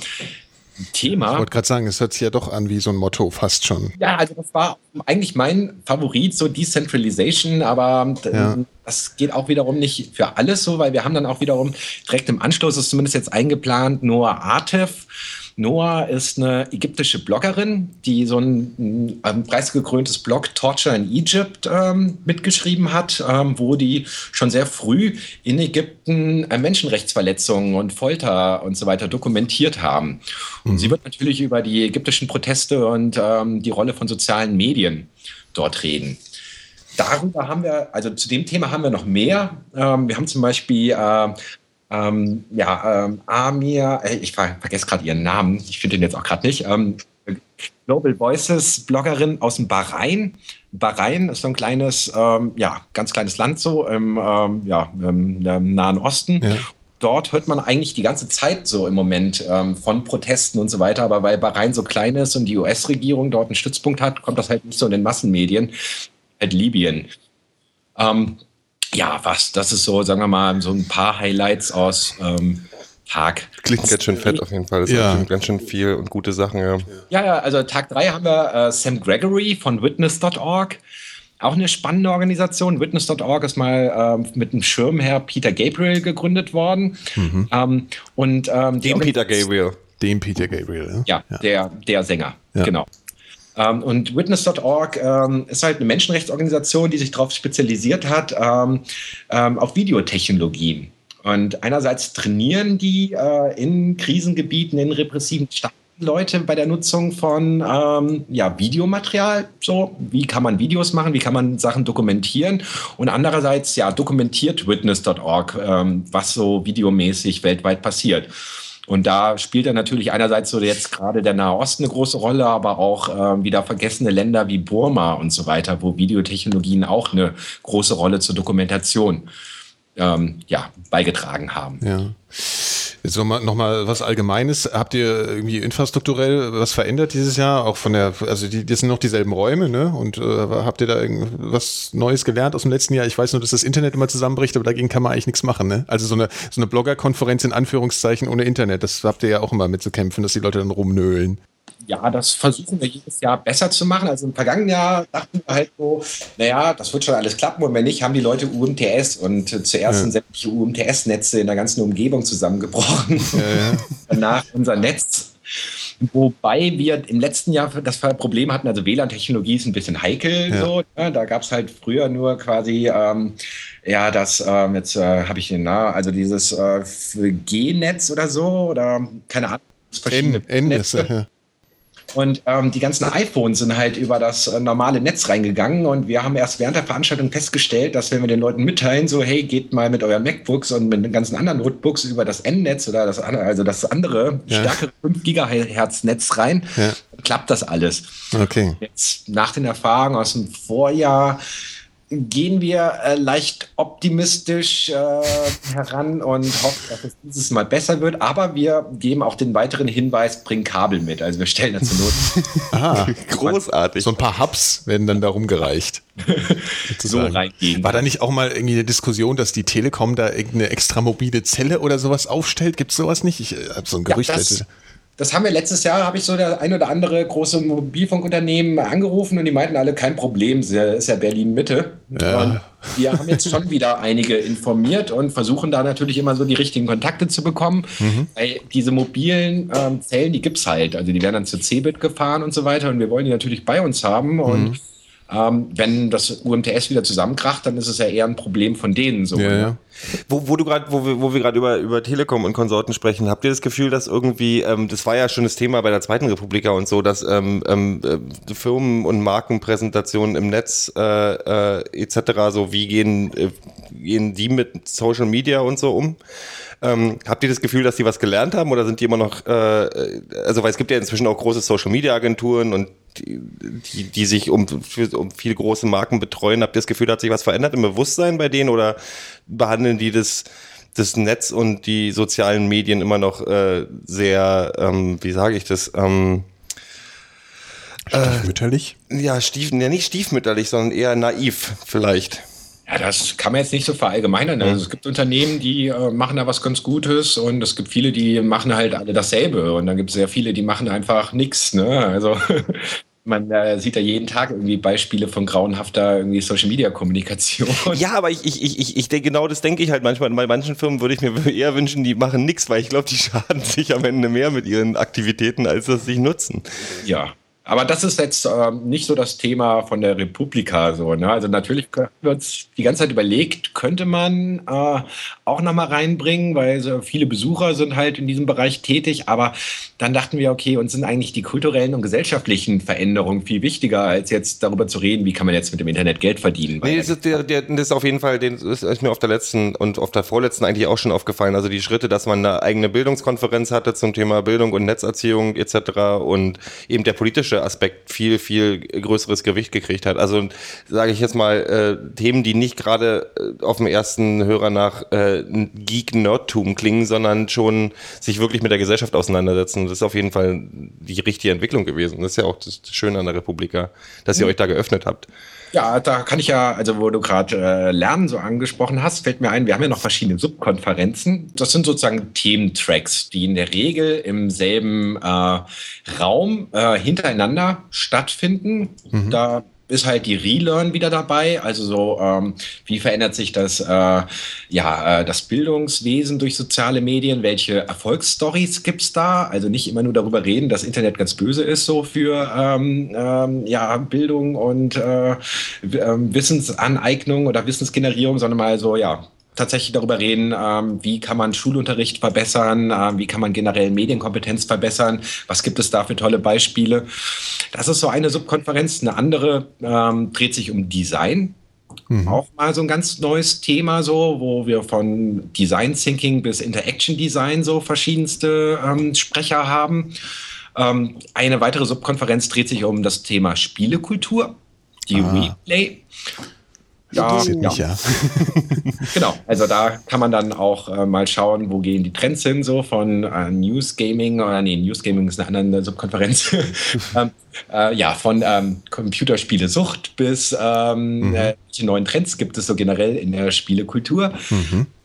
Thema. Ich wollte gerade sagen, es hört sich ja doch an wie so ein Motto, fast schon. Ja, also das war eigentlich mein Favorit, so Decentralization, aber ja. das geht auch wiederum nicht für alles so, weil wir haben dann auch wiederum direkt im Anschluss, ist zumindest jetzt eingeplant, Noah Artef Noah ist eine ägyptische Bloggerin, die so ein, ein preisgekröntes Blog Torture in Egypt ähm, mitgeschrieben hat, ähm, wo die schon sehr früh in Ägypten äh, Menschenrechtsverletzungen und Folter und so weiter dokumentiert haben. Und mhm. sie wird natürlich über die ägyptischen Proteste und ähm, die Rolle von sozialen Medien dort reden. Darüber haben wir, also zu dem Thema haben wir noch mehr. Ähm, wir haben zum Beispiel äh, ähm, ja, ähm, Amir, äh, ich ver vergesse gerade ihren Namen, ich finde den jetzt auch gerade nicht. Ähm, Global Voices Bloggerin aus dem Bahrain. Bahrain ist so ein kleines, ähm, ja, ganz kleines Land so im, ähm, ja, im, im Nahen Osten. Ja. Dort hört man eigentlich die ganze Zeit so im Moment ähm, von Protesten und so weiter, aber weil Bahrain so klein ist und die US-Regierung dort einen Stützpunkt hat, kommt das halt nicht so in den Massenmedien. Halt Libyen. Ähm, ja, was, das ist so, sagen wir mal, so ein paar Highlights aus ähm, Tag. Klingt ganz schön fett auf jeden Fall. Das ja. ist ganz schön viel und gute Sachen, ja. Ja, ja, also Tag 3 haben wir äh, Sam Gregory von Witness.org. Auch eine spannende Organisation. Witness.org ist mal ähm, mit dem Schirmherr Peter Gabriel gegründet worden. Mhm. Ähm, und, ähm, dem Peter Gabriel. Dem Peter Gabriel, ja. Ja, Der, der Sänger, ja. genau. Ähm, und Witness.org ähm, ist halt eine Menschenrechtsorganisation, die sich darauf spezialisiert hat, ähm, ähm, auf Videotechnologien. Und einerseits trainieren die äh, in Krisengebieten, in repressiven Staaten Leute bei der Nutzung von ähm, ja, Videomaterial. So, wie kann man Videos machen, wie kann man Sachen dokumentieren? Und andererseits ja dokumentiert Witness.org, ähm, was so videomäßig weltweit passiert. Und da spielt dann natürlich einerseits so jetzt gerade der Nahe Osten eine große Rolle, aber auch äh, wieder vergessene Länder wie Burma und so weiter, wo Videotechnologien auch eine große Rolle zur Dokumentation ähm, ja, beigetragen haben. Ja. Jetzt nochmal noch mal was Allgemeines. Habt ihr irgendwie infrastrukturell was verändert dieses Jahr? Auch von der, also die, das sind noch dieselben Räume, ne? Und äh, habt ihr da irgendwas Neues gelernt aus dem letzten Jahr? Ich weiß nur, dass das Internet immer zusammenbricht, aber dagegen kann man eigentlich nichts machen, ne? Also so eine, so eine Bloggerkonferenz in Anführungszeichen ohne Internet, das habt ihr ja auch immer mitzukämpfen, dass die Leute dann rumnöhlen ja, das versuchen wir jedes Jahr besser zu machen. Also im vergangenen Jahr dachten wir halt so, naja, das wird schon alles klappen und wenn nicht, haben die Leute UMTS und zuerst ja. sind sämtliche UMTS-Netze in der ganzen Umgebung zusammengebrochen. Ja, ja. Danach unser Netz. Wobei wir im letzten Jahr das Problem hatten, also WLAN-Technologie ist ein bisschen heikel. Ja. So, ne? Da gab es halt früher nur quasi, ähm, ja, das, ähm, jetzt äh, habe ich den, na, also dieses äh, G-Netz oder so, oder keine Ahnung. Verschiedene N, Netze. ja. Und ähm, die ganzen iPhones sind halt über das äh, normale Netz reingegangen. Und wir haben erst während der Veranstaltung festgestellt, dass wenn wir den Leuten mitteilen, so, hey, geht mal mit euren MacBooks und mit den ganzen anderen Notebooks über das N-Netz oder das andere, also das andere ja. stärkere 5 Gigahertz-Netz rein, ja. klappt das alles. Okay. Jetzt nach den Erfahrungen aus dem Vorjahr gehen wir äh, leicht optimistisch äh, heran und hoffen, dass es dieses Mal besser wird. Aber wir geben auch den weiteren Hinweis, bring Kabel mit. Also wir stellen dazu Not. ah, großartig. So ein paar Hubs werden dann darum gereicht. so reingehen. War da nicht auch mal irgendwie eine Diskussion, dass die Telekom da irgendeine extra mobile Zelle oder sowas aufstellt? Gibt es sowas nicht? Ich äh, habe so ein Gerücht. Ja, das, das haben wir letztes Jahr, habe ich so der ein oder andere große Mobilfunkunternehmen angerufen und die meinten alle, kein Problem, ist ja Berlin Mitte. Ja. wir haben jetzt schon wieder einige informiert und versuchen da natürlich immer so die richtigen Kontakte zu bekommen. Mhm. Weil diese mobilen ähm, Zellen, die gibt es halt. Also die werden dann zu Cebit gefahren und so weiter und wir wollen die natürlich bei uns haben mhm. Ähm, wenn das UMTS wieder zusammenkracht, dann ist es ja eher ein Problem von denen so. Ja, ne? ja. Wo, wo du gerade, wo wir, wo wir gerade über, über Telekom und Konsorten sprechen, habt ihr das Gefühl, dass irgendwie, ähm, das war ja schon das Thema bei der Zweiten Republika und so, dass ähm, ähm, äh, Firmen und Markenpräsentationen im Netz äh, äh, etc. so, wie gehen, äh, gehen die mit Social Media und so um? Ähm, habt ihr das Gefühl, dass die was gelernt haben oder sind die immer noch, äh, also weil es gibt ja inzwischen auch große Social Media Agenturen und die, die, die sich um, um viele große Marken betreuen. Habt ihr das Gefühl, hat sich was verändert im Bewusstsein bei denen oder behandeln die das, das Netz und die sozialen Medien immer noch äh, sehr, ähm, wie sage ich das, ähm, Stiefmütterlich? Äh, ja, stief, ja, nicht stiefmütterlich, sondern eher naiv vielleicht. Ja, das kann man jetzt nicht so verallgemeinern. Also es gibt Unternehmen, die äh, machen da was ganz Gutes und es gibt viele, die machen halt alle dasselbe und dann gibt es sehr viele, die machen einfach nichts. Ne? Also man äh, sieht da jeden Tag irgendwie Beispiele von grauenhafter irgendwie Social Media Kommunikation. Ja, aber ich, ich, ich, ich denke, genau das denke ich halt manchmal. Bei manchen Firmen würde ich mir eher wünschen, die machen nichts, weil ich glaube, die schaden sich am Ende mehr mit ihren Aktivitäten, als dass sie sich nutzen. Ja, aber das ist jetzt ähm, nicht so das Thema von der Republika. So, ne? Also natürlich wird die ganze Zeit überlegt, könnte man äh, auch nochmal reinbringen, weil so viele Besucher sind halt in diesem Bereich tätig. Aber dann dachten wir, okay, uns sind eigentlich die kulturellen und gesellschaftlichen Veränderungen viel wichtiger, als jetzt darüber zu reden, wie kann man jetzt mit dem Internet Geld verdienen. Nee, das ist, der, der, das ist auf jeden Fall, das ist mir auf der letzten und auf der vorletzten eigentlich auch schon aufgefallen. Also die Schritte, dass man eine eigene Bildungskonferenz hatte zum Thema Bildung und Netzerziehung etc. und eben der politische Aspekt viel, viel größeres Gewicht gekriegt hat. Also sage ich jetzt mal, äh, Themen, die nicht gerade äh, auf dem ersten Hörer nach äh, Geek-Nerdtum klingen, sondern schon sich wirklich mit der Gesellschaft auseinandersetzen. Das ist auf jeden Fall die richtige Entwicklung gewesen. Das ist ja auch das Schöne an der Republika, dass ihr mhm. euch da geöffnet habt. Ja, da kann ich ja, also wo du gerade äh, Lernen so angesprochen hast, fällt mir ein, wir haben ja noch verschiedene Subkonferenzen. Das sind sozusagen Thementracks, die in der Regel im selben äh, Raum äh, hintereinander stattfinden. Mhm. Da ist halt die Relearn wieder dabei. Also so, ähm, wie verändert sich das, äh, ja, äh, das Bildungswesen durch soziale Medien? Welche Erfolgsstories gibt's da? Also nicht immer nur darüber reden, dass Internet ganz böse ist, so für ähm, ähm, ja, Bildung und äh, ähm, Wissensaneignung oder Wissensgenerierung, sondern mal so, ja, tatsächlich darüber reden, ähm, wie kann man Schulunterricht verbessern, ähm, wie kann man generell Medienkompetenz verbessern, was gibt es da für tolle Beispiele. Das ist so eine Subkonferenz. Eine andere ähm, dreht sich um Design. Auch mal so ein ganz neues Thema, so, wo wir von Design Thinking bis Interaction Design so verschiedenste ähm, Sprecher haben. Ähm, eine weitere Subkonferenz dreht sich um das Thema Spielekultur, die Replay. Ja, Interessiert mich ja. Genau, also da kann man dann auch äh, mal schauen, wo gehen die Trends hin, so von äh, News Gaming, oder nee, News Gaming ist eine andere Subkonferenz. ähm, äh, ja, von ähm, Computerspiele Sucht bis ähm, äh, welche neuen Trends gibt es so generell in der Spielekultur.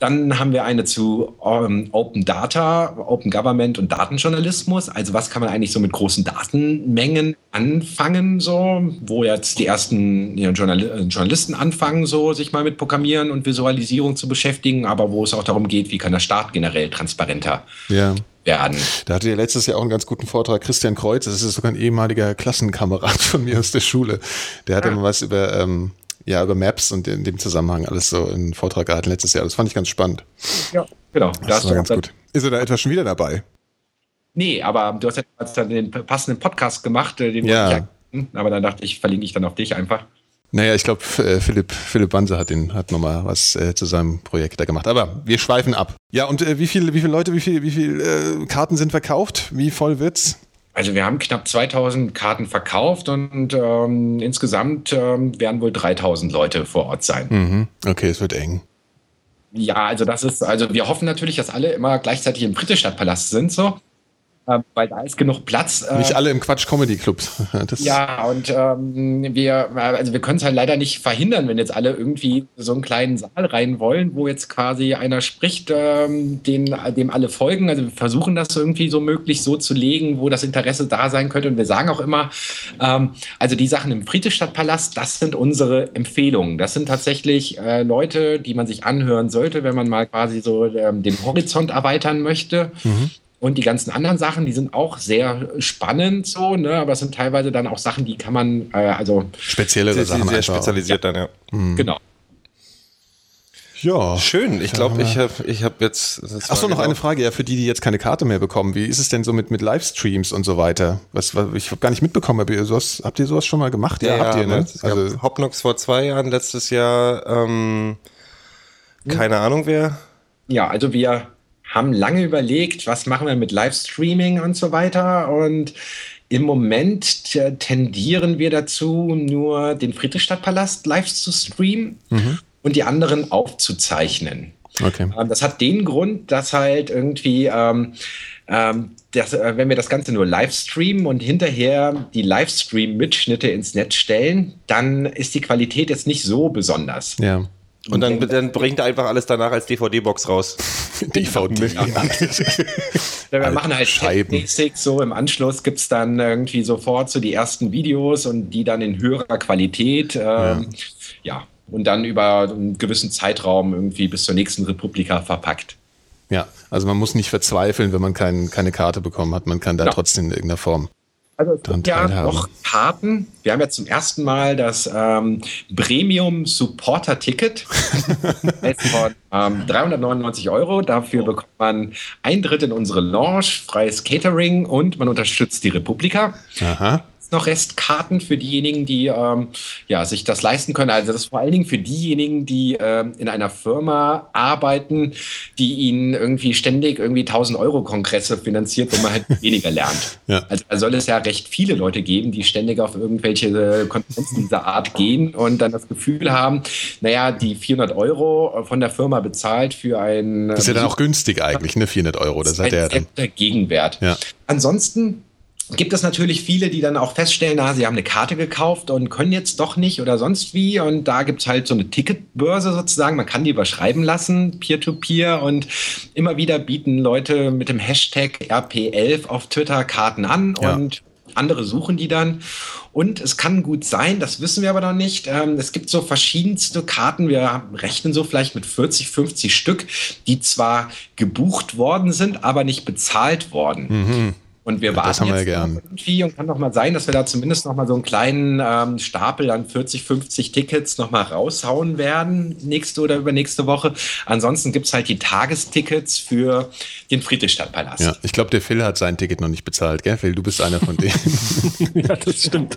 Dann haben wir eine zu ähm, Open Data, Open Government und Datenjournalismus. Also was kann man eigentlich so mit großen Datenmengen anfangen, so, wo jetzt die ersten ja, Journal äh, Journalisten anfangen, so sich mal mit Programmieren und Visualisierung zu beschäftigen, aber wo es auch darum geht, wie kann der Staat generell transparenter ja. werden. Da hatte ja letztes Jahr auch einen ganz guten Vortrag. Christian Kreuz, das ist sogar ein ehemaliger Klassenkamerad von mir aus der Schule. Der hatte mal was über, ähm, ja, über Maps und in dem Zusammenhang alles so einen Vortrag gehalten letztes Jahr. Das fand ich ganz spannend. Ja, genau. Das war ganz gut. Ist er da etwa schon wieder dabei? Nee, aber du hast ja den passenden Podcast gemacht, äh, den Ja. ich ja. Aber dann dachte ich, verlinke ich dann auf dich einfach. Naja, ich glaube, Philipp, Philipp Banse hat, den, hat nochmal was äh, zu seinem Projekt da gemacht. Aber wir schweifen ab. Ja, und äh, wie viele wie viele Leute, wie viele wie viel, äh, Karten sind verkauft? Wie voll wird's? Also wir haben knapp 2000 Karten verkauft und ähm, insgesamt ähm, werden wohl 3000 Leute vor Ort sein. Mhm. Okay, es wird eng. Ja, also das ist, also wir hoffen natürlich, dass alle immer gleichzeitig im Friedrichstadtpalast sind, so, weil da ist genug Platz. Nicht alle im Quatsch Comedy Club. Das, Ja, und ähm, wir, also wir können es halt leider nicht verhindern, wenn jetzt alle irgendwie so einen kleinen Saal rein wollen, wo jetzt quasi einer spricht, ähm, den, dem alle folgen. Also wir versuchen das irgendwie so möglich so zu legen, wo das Interesse da sein könnte. Und wir sagen auch immer, ähm, also die Sachen im Friedrichstadtpalast, das sind unsere Empfehlungen. Das sind tatsächlich äh, Leute, die man sich anhören sollte, wenn man mal quasi so ähm, den Horizont erweitern möchte. Und die ganzen anderen Sachen, die sind auch sehr spannend so, ne? aber es sind teilweise dann auch Sachen, die kann man, äh, also Speziellere Sehr, Sachen sehr einfach. spezialisiert dann, ja. genau. Ja. Schön. Ich glaube, ich habe ich hab jetzt. Achso, noch genau- eine Frage, ja, für die, die jetzt keine Karte mehr bekommen. Wie ist es denn so mit, mit Livestreams und so weiter? Was, was ich habe gar nicht mitbekommen. Habt ihr, sowas, habt ihr sowas schon mal gemacht? Ja, habt ihr, ne? Also, Hopnox vor zwei Jahren, letztes Jahr, ähm, keine Ahnung wer. Ja, also wir haben lange überlegt, was machen wir mit Livestreaming und so weiter. Und im Moment t- tendieren wir dazu, nur den Friedrichstadtpalast live zu streamen und die anderen aufzuzeichnen. okay. Ähm, Das hat den Grund, dass halt irgendwie, ähm, ähm, dass, äh, wenn wir das Ganze nur live streamen und hinterher die Livestream-Mitschnitte ins Netz stellen, dann ist die Qualität jetzt nicht so besonders. Ja. Und dann, dann bringt er einfach alles danach als DVD-Box raus. DVD. Ja, wir machen halt Scheiben. Basics, so im Anschluss gibt es dann irgendwie sofort so die ersten Videos und die dann in höherer Qualität. Ähm, ja. und dann über einen gewissen Zeitraum irgendwie bis zur nächsten Republika verpackt. Ja, also man muss nicht verzweifeln, wenn man kein, keine Karte bekommen hat. Man kann da Ja. trotzdem in irgendeiner Form. Also es gibt ja noch Karten. Wir haben ja zum ersten Mal das ähm, Premium Supporter Ticket von ähm, 399 Euro. Dafür bekommt man Eintritt in unsere Lounge, freies Catering und man unterstützt die Republika. Aha. Noch Restkarten für diejenigen, die ähm, ja, sich das leisten können. Also das ist vor allen Dingen für diejenigen, die ähm, in einer Firma arbeiten, die ihnen irgendwie ständig irgendwie 1000 Euro Kongresse finanziert, wo man halt weniger lernt. Ja. Also da soll es ja recht viele Leute geben, die ständig auf irgendwelche äh, Konferenzen dieser Art gehen und dann das Gefühl haben, naja, die 400 Euro von der Firma bezahlt für ein Das ist ja dann auch günstig eigentlich, ne? 400 Euro. Das hat er ja dann. guter Gegenwert. Ja. Ansonsten gibt es natürlich viele, die dann auch feststellen, na, sie haben eine Karte gekauft und können jetzt doch nicht oder sonst wie. Und da gibt es halt so eine Ticketbörse sozusagen. Man kann die überschreiben lassen, Peer-to-Peer. Und immer wieder bieten Leute mit dem Hashtag RP11 auf Twitter Karten an Ja. und andere suchen die dann. Und es kann gut sein, das wissen wir aber noch nicht. Ähm, es gibt so verschiedenste Karten. Wir rechnen so vielleicht mit 40, 50 Stück, die zwar gebucht worden sind, aber nicht bezahlt worden. Und wir. Ja, das warten haben wir jetzt ja gern. irgendwie und kann doch mal sein, dass wir da zumindest noch mal so einen kleinen ähm, Stapel an 40, 50 Tickets noch mal raushauen werden, nächste oder übernächste Woche. Ansonsten gibt es halt die Tagestickets für den Friedrichstadtpalast. Ja, ich glaube, der Phil hat sein Ticket noch nicht bezahlt, gell? Phil, du bist einer von denen. ja, das stimmt.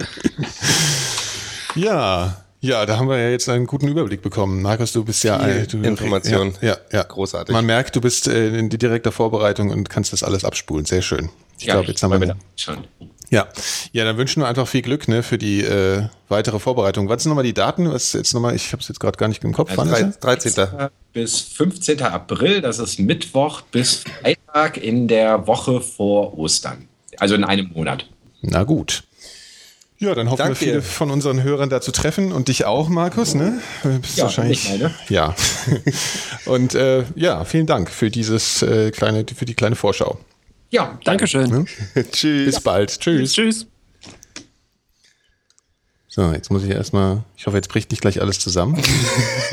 ja, Ja, da haben wir ja jetzt einen guten Überblick bekommen. Markus, du bist ja Viel ein- du, Information. Ja, ja, ja. Großartig. Man merkt, du bist äh, in die direkter Vorbereitung und kannst das alles abspulen. Sehr schön. Ich glaube, jetzt haben wir. schon. Ja, ja, dann wünschen wir einfach viel Glück ne, für die äh, weitere Vorbereitung. Was sind nochmal die Daten? Was jetzt nochmal? Ich habe es jetzt gerade gar nicht im Kopf. Also Wann ist Drei- er? 13. Bis 15. April, das ist Mittwoch bis Freitag in der Woche vor Ostern. Also in einem Monat. Na gut. Ja, dann hoffen Danke wir viele dir. von unseren Hörern da zu treffen und dich auch, Markus, ne? Bist Ja, wahrscheinlich. ich meine. Ja. und äh, ja, vielen Dank für dieses äh, kleine, für die kleine Vorschau. Ja, Dankeschön. Tschüss. Bis bald. Tschüss. Tschüss. So, jetzt muss ich erstmal. Ich hoffe, jetzt bricht nicht gleich alles zusammen.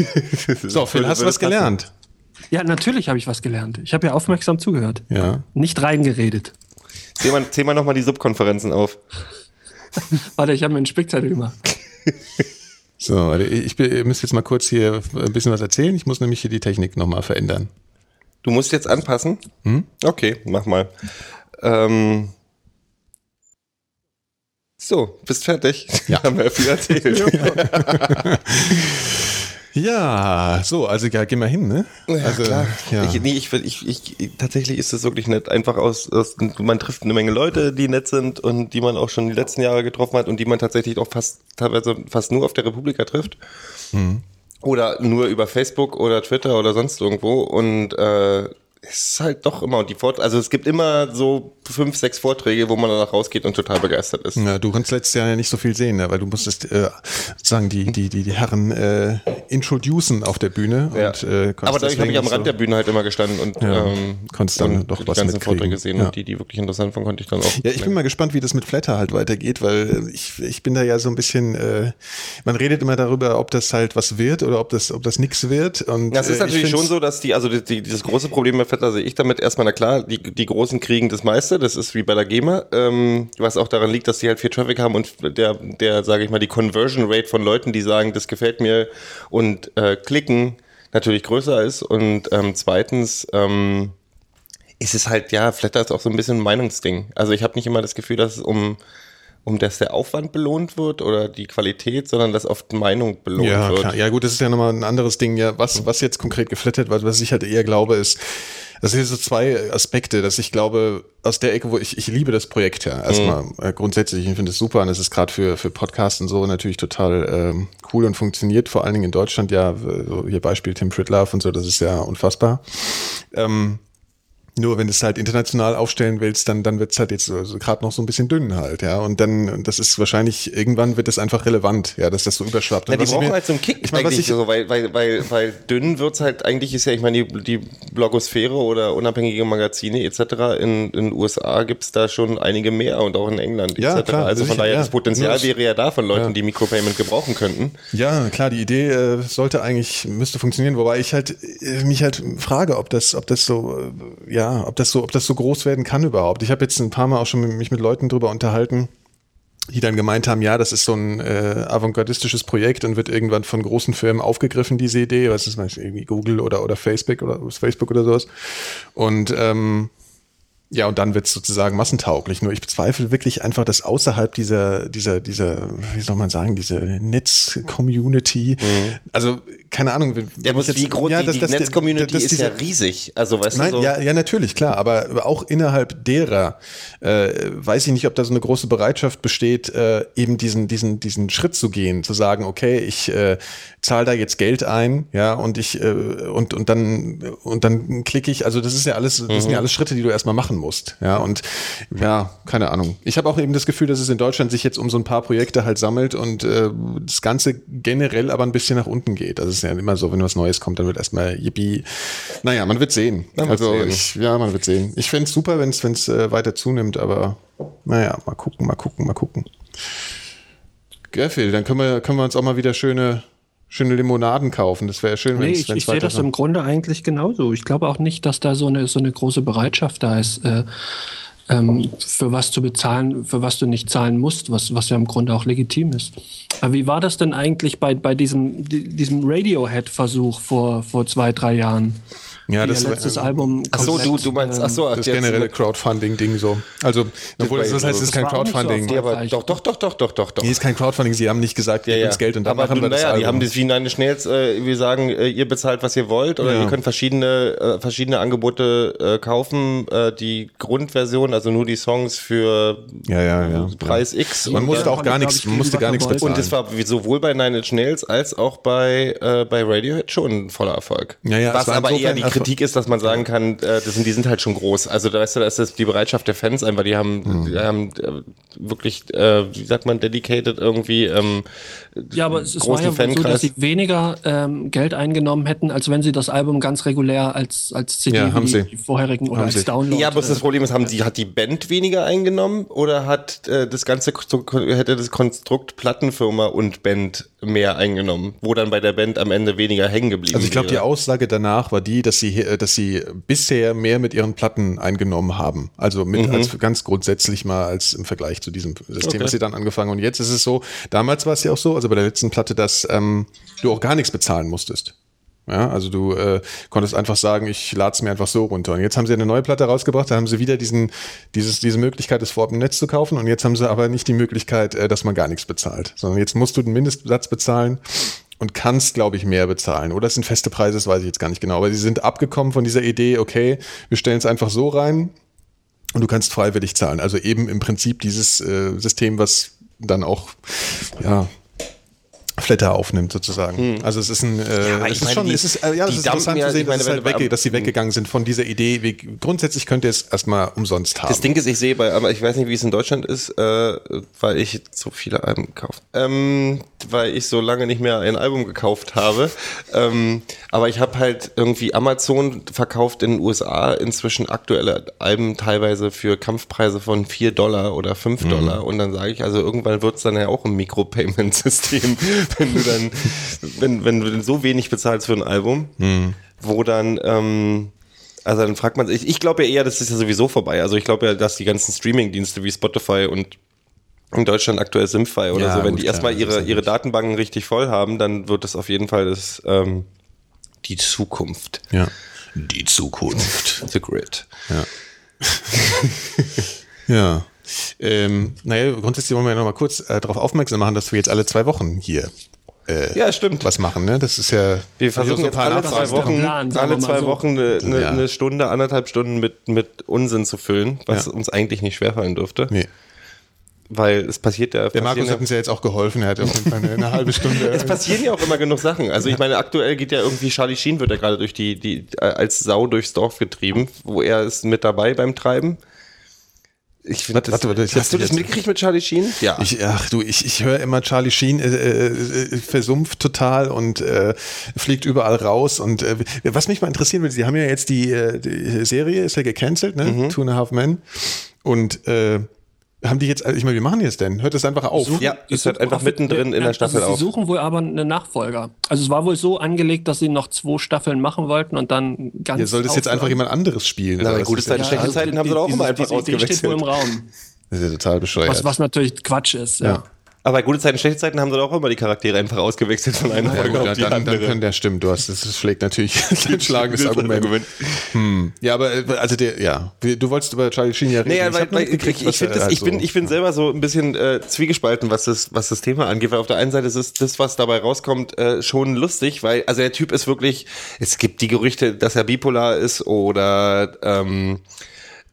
so, Phil, hast du was gelernt? Ja, natürlich habe ich was gelernt. Ich habe ja aufmerksam zugehört. Ja. Nicht reingeredet. Zähl mal, zähl mal nochmal die Subkonferenzen auf. Warte, ich habe mir einen Spickzettel gemacht. So, warte, ich, bin- ihr müsst jetzt mal kurz hier ein bisschen was erzählen. Ich muss nämlich hier die Technik nochmal verändern. Du musst jetzt anpassen? Okay, mach mal. Ähm, so, bist fertig. Ja. Haben wir viel erzählt. Ja, so, also ja, geh mal hin, ne? also, klar. Ja. Ich, nee, ich, ich, ich, ich, tatsächlich ist es wirklich nett. Einfach aus, aus, man trifft eine Menge Leute, die nett sind und die man auch schon die letzten Jahre getroffen hat und die man tatsächlich auch fast, teilweise fast nur auf der Republika trifft. Oder nur über Facebook oder Twitter oder sonst irgendwo. Und äh, ist halt doch immer, und die Vort also es gibt immer so fünf, sechs Vorträge, wo man danach rausgeht und total begeistert ist. Ja, du konntest letztes Jahr ja nicht so viel sehen, ne? weil du musstest äh, sozusagen die, die, die, die Herren äh, introducen auf der Bühne. Ja. Und, äh, Aber dadurch habe ich am Rand der Bühne halt immer gestanden und Ja, ähm, konntest dann doch die was ganzen mitkriegen. Vorträge sehen Ja. und die, die wirklich interessant waren, konnte ich dann auch. Ja, ich bin mal gespannt, wie das mit Flatter halt weitergeht, weil ich, ich bin da ja so ein bisschen, äh, man redet immer darüber, ob das halt was wird oder ob das, ob das nix wird. Und, Ja, es ist äh, ich natürlich schon so, dass die, also die, die, dieses große Problem bei Vetter sehe ich damit erstmal, na klar, die, die Großen kriegen das meiste, das ist wie bei der GEMA, ähm, was auch daran liegt, dass die halt viel Traffic haben und der, der sage ich mal, die Conversion Rate von Leuten, die sagen, das gefällt mir und äh, klicken, natürlich größer ist und ähm, zweitens, ähm, ist es halt, ja, Flatter ist auch so ein bisschen ein Meinungsding. Also ich habe nicht immer das Gefühl, dass es um, um dass der Aufwand belohnt wird oder die Qualität, sondern dass oft Meinung belohnt Ja, wird. klar. Ja, gut, das ist ja nochmal ein anderes Ding. Ja, was, was jetzt konkret geflattert wird, was ich halt eher glaube, ist, das sind so zwei Aspekte, dass ich glaube, aus der Ecke, wo ich, ich liebe das Projekt ja. Erstmal äh, grundsätzlich, ich finde es super und es ist gerade für, für Podcasts und so natürlich total ähm, cool und funktioniert, vor allen Dingen in Deutschland ja, so hier Beispiel Tim Pritlove und so, das ist ja unfassbar. Ähm, nur wenn du es halt international aufstellen willst, dann, dann wird's halt jetzt so, so gerade noch so ein bisschen dünn halt, ja. Und dann, das ist wahrscheinlich, irgendwann wird es einfach relevant, ja, dass das so überschwappt. Ja, die brauchen halt so einen Kick Ich meine, was eigentlich, ich, so, weil, weil, weil, weil dünn wird's halt, eigentlich ist ja, ich meine, die, die Blogosphäre oder unabhängige Magazine etc. in den USA gibt's da schon einige mehr und auch in England Ja, etc. klar, also von daher, ja. das Potenzial das- wäre ja da von Leuten, die Micropayment gebrauchen könnten. ja, klar, die Idee äh, sollte eigentlich, müsste funktionieren, wobei ich halt äh, mich halt frage, ob das, ob das so, äh, ja, ob das so, ob das so groß werden kann überhaupt. Ich habe jetzt ein paar Mal auch schon mit, mich mit Leuten drüber unterhalten, die dann gemeint haben, ja, das ist so ein äh, avantgardistisches Projekt und wird irgendwann von großen Firmen aufgegriffen, diese Idee, was ist das, irgendwie Google oder, oder Facebook oder Facebook oder sowas. Und ähm, ja, und dann wird es sozusagen massentauglich. Nur ich bezweifle wirklich einfach, dass außerhalb dieser, dieser, dieser, wie soll man sagen, diese Netz-Community, also keine Ahnung. Mhm. Aber ich jetzt- wie groß, ja, die, das- die das- Netzcommunity ist diese- ja riesig. Also, weißt Nein, du, so, ja, ja, natürlich, klar, aber auch innerhalb derer äh, weiß ich nicht, ob da so eine große Bereitschaft besteht, äh, eben diesen, diesen, diesen Schritt zu gehen, zu sagen, okay, ich äh, zahle da jetzt Geld ein, ja, und ich äh, und, und dann und dann klicke ich, also das ist ja alles, das sind ja alles Schritte, die du erstmal machen musst, ja, und ja, keine Ahnung. Ich habe auch eben das Gefühl, dass es in Deutschland sich jetzt um so ein paar Projekte halt sammelt und äh, das Ganze generell aber ein bisschen nach unten geht. Das ist ja immer so, wenn was Neues kommt, dann wird erstmal yippie. Naja, man wird sehen. Man wird also sehen. ich, ja, man wird sehen. Ich fänd's super, wenn es äh, weiter zunimmt, aber naja, mal gucken, mal gucken, mal gucken. Gerfil, dann können wir, können wir uns auch mal wieder schöne, schöne Limonaden kaufen. Das wäre schön, wenn Nee, es ich, ich sehe das im Grunde eigentlich genauso. Ich glaube auch nicht, dass da so eine, so eine große Bereitschaft da ist, äh, ähm, für was zu bezahlen, für was du nicht zahlen musst, was, was ja im Grunde auch legitim ist. Aber wie war das denn eigentlich bei, bei diesem, di- diesem Radiohead-Versuch vor, vor zwei, drei Jahren? Ja, die das ihr war- letztes Album. Ach so, du, du meinst, ach ähm, so, Das jetzt- generelle Crowdfunding-Ding so. Also, obwohl das, das heißt, es ist kein Das so Crowdfunding. Nee, aber doch, doch, doch, doch, doch, doch, doch. Nee, ist kein Crowdfunding. Sie haben nicht gesagt, Ja, ja. uns Geld und dann aber machen wir das naja, die Album. haben das wie Nine Schnells, äh, wir sagen, äh, ihr bezahlt, was ihr wollt, oder Ja. ihr könnt verschiedene, äh, verschiedene Angebote äh, kaufen. Äh, die Grundversion, also nur die Songs für Ja, ja, ja. Preis X. Man und musste auch gar nichts, musste gar nichts bezahlen. Und es war sowohl bei Nine Inch Nails als auch bei, äh, bei Radiohead schon ein voller Erfolg. Ja, ja, Was war aber eher die Erfolg. Kritik ist, dass man sagen kann, äh, das sind, die sind halt schon groß. Also da weißt du, da ist das die Bereitschaft der Fans einfach, die haben, Hm. die haben äh, wirklich, äh, wie sagt man, dedicated irgendwie. Ähm, Ja, aber es, es war ja wohl so, Fankreis. dass sie weniger ähm, Geld eingenommen hätten, als wenn sie das Album ganz regulär als, als CD Ja, haben wie sie. die vorherigen oder Haben als sie. Download. ja, aber das äh, Problem ist, haben die, hat die Band weniger eingenommen oder hat äh, das ganze hätte das Konstrukt Plattenfirma und Band mehr eingenommen, wo dann bei der Band am Ende weniger hängen geblieben Also ich glaube, die? Aussage danach war die, dass sie, äh, dass sie bisher mehr mit ihren Platten eingenommen haben. Also mit als ganz grundsätzlich mal als im Vergleich zu diesem System, Okay. was sie dann angefangen. Und jetzt ist es so, damals war es ja auch so, also bei der letzten Platte, dass ähm, du auch gar nichts bezahlen musstest. Ja, also du äh, konntest einfach sagen, ich lade es mir einfach so runter. Und jetzt haben sie eine neue Platte rausgebracht, da haben sie wieder diesen, dieses, diese Möglichkeit, es vorab im Netz zu kaufen. Und jetzt haben sie aber nicht die Möglichkeit, äh, dass man gar nichts bezahlt. Sondern jetzt musst du den Mindestsatz bezahlen und kannst, glaube ich, mehr bezahlen. Oder es sind feste Preise, das weiß ich jetzt gar nicht genau. Aber sie sind abgekommen von dieser Idee, okay, wir stellen es einfach so rein und du kannst freiwillig zahlen. Also eben im Prinzip dieses äh, System, was dann auch, ja, Flatter aufnimmt sozusagen. Also es ist ein, äh, aber es ich ist meine, schon, die- es ist, äh, ja, es ist interessant ja- zu sehen, meine, dass, halt wegge dass sie weggegangen sind von dieser Idee. Wie, grundsätzlich könnt ihr es erstmal umsonst haben. Das Ding ist, ich sehe bei, aber ich weiß nicht, wie es in Deutschland ist, äh, weil ich so viele Alben gekauft, ähm, weil ich so lange nicht mehr ein Album gekauft habe. Ähm, aber ich habe halt irgendwie Amazon verkauft in den USA inzwischen aktuelle Alben teilweise für Kampfpreise von 4 Dollar oder 5 Dollar. Und dann sage ich, also irgendwann wird es dann ja auch ein Mikropayment-System, wenn du dann, wenn, wenn du denn so wenig bezahlst für ein Album, wo dann, ähm, also dann fragt man sich, ich glaube ja eher, das ist ja sowieso vorbei. Also ich glaube ja, dass die ganzen Streaming-Dienste wie Spotify und in Deutschland aktuell Simfy oder Ja, so, wenn gut, die erstmal ihre, ihre. Datenbanken richtig voll haben, dann wird das auf jeden Fall das, ähm, die Zukunft. ja. Die Zukunft. The Grid. Ja. Ähm, naja, grundsätzlich wollen wir ja noch mal kurz äh, darauf aufmerksam machen, dass wir jetzt alle zwei Wochen hier äh, Ja, stimmt. was machen. Ne? Das ist ja. Wir versuchen jetzt alle zwei Wochen, Plan, alle zwei so. Wochen eine, eine, Ja. eine Stunde, anderthalb Stunden mit, mit Unsinn zu füllen, was Ja. uns eigentlich nicht schwerfallen dürfte. Nee. Weil es passiert ja. Der Markus hat uns ja jetzt auch geholfen. Er hat auf jeden Fall eine, eine halbe Stunde. Es passieren ja auch immer genug Sachen. Also ich meine, aktuell geht ja irgendwie Charlie Sheen wird ja gerade durch die, die äh, als Sau durchs Dorf getrieben, wo er ist mit dabei beim Treiben. Ich finde, Warte, das, warte, warte, hast du das mitgekriegt mit Charlie Sheen? Ja. Ich, ach du, ich, ich höre immer Charlie Sheen äh, äh, äh, versumpft total und äh, fliegt überall raus. Und äh, was mich mal interessieren würde, Sie haben ja jetzt die, äh, die Serie, ist ja gecancelt, ne? Mhm. Two and a Half Men. Und äh, haben die jetzt, also ich meine, wie machen die jetzt denn? Hört das einfach auf? ja, ist halt einfach mittendrin in der Staffel also auf. Sie suchen wohl aber einen Nachfolger. Also es war wohl so angelegt, dass sie noch zwei Staffeln machen wollten und dann ganz. Ja, soll das jetzt einfach jemand anderes spielen? Na, gute ist Zeiten, das? schlechte also Zeiten haben sie doch auch immer einfach diese Idee steht wohl im ausgewechselt. Raum. Das ist ja total bescheuert. Was, was natürlich Quatsch ist. Ja. Ja. Aber bei gute Zeiten, schlechte Zeiten haben sie doch auch immer die Charaktere einfach ausgewechselt von einer Ja, Folge gut, auf ja, die dann, dann andere. können der stimmt, du hast das, schlägt natürlich ein schlagendes Argument. Hm. Ja, aber äh, also der, ja, du wolltest über Charlie Sheen ja reden. Naja, Ich weil, weil mitgekriegt, ich, was ich finde er das- halt ich bin, so- ich bin selber so ein bisschen äh, zwiegespalten, was das, was das Thema angeht, weil auf der einen Seite ist es das, was dabei rauskommt, äh, schon lustig, weil, also der Typ ist wirklich, es gibt die Gerüchte, dass er bipolar ist oder ähm,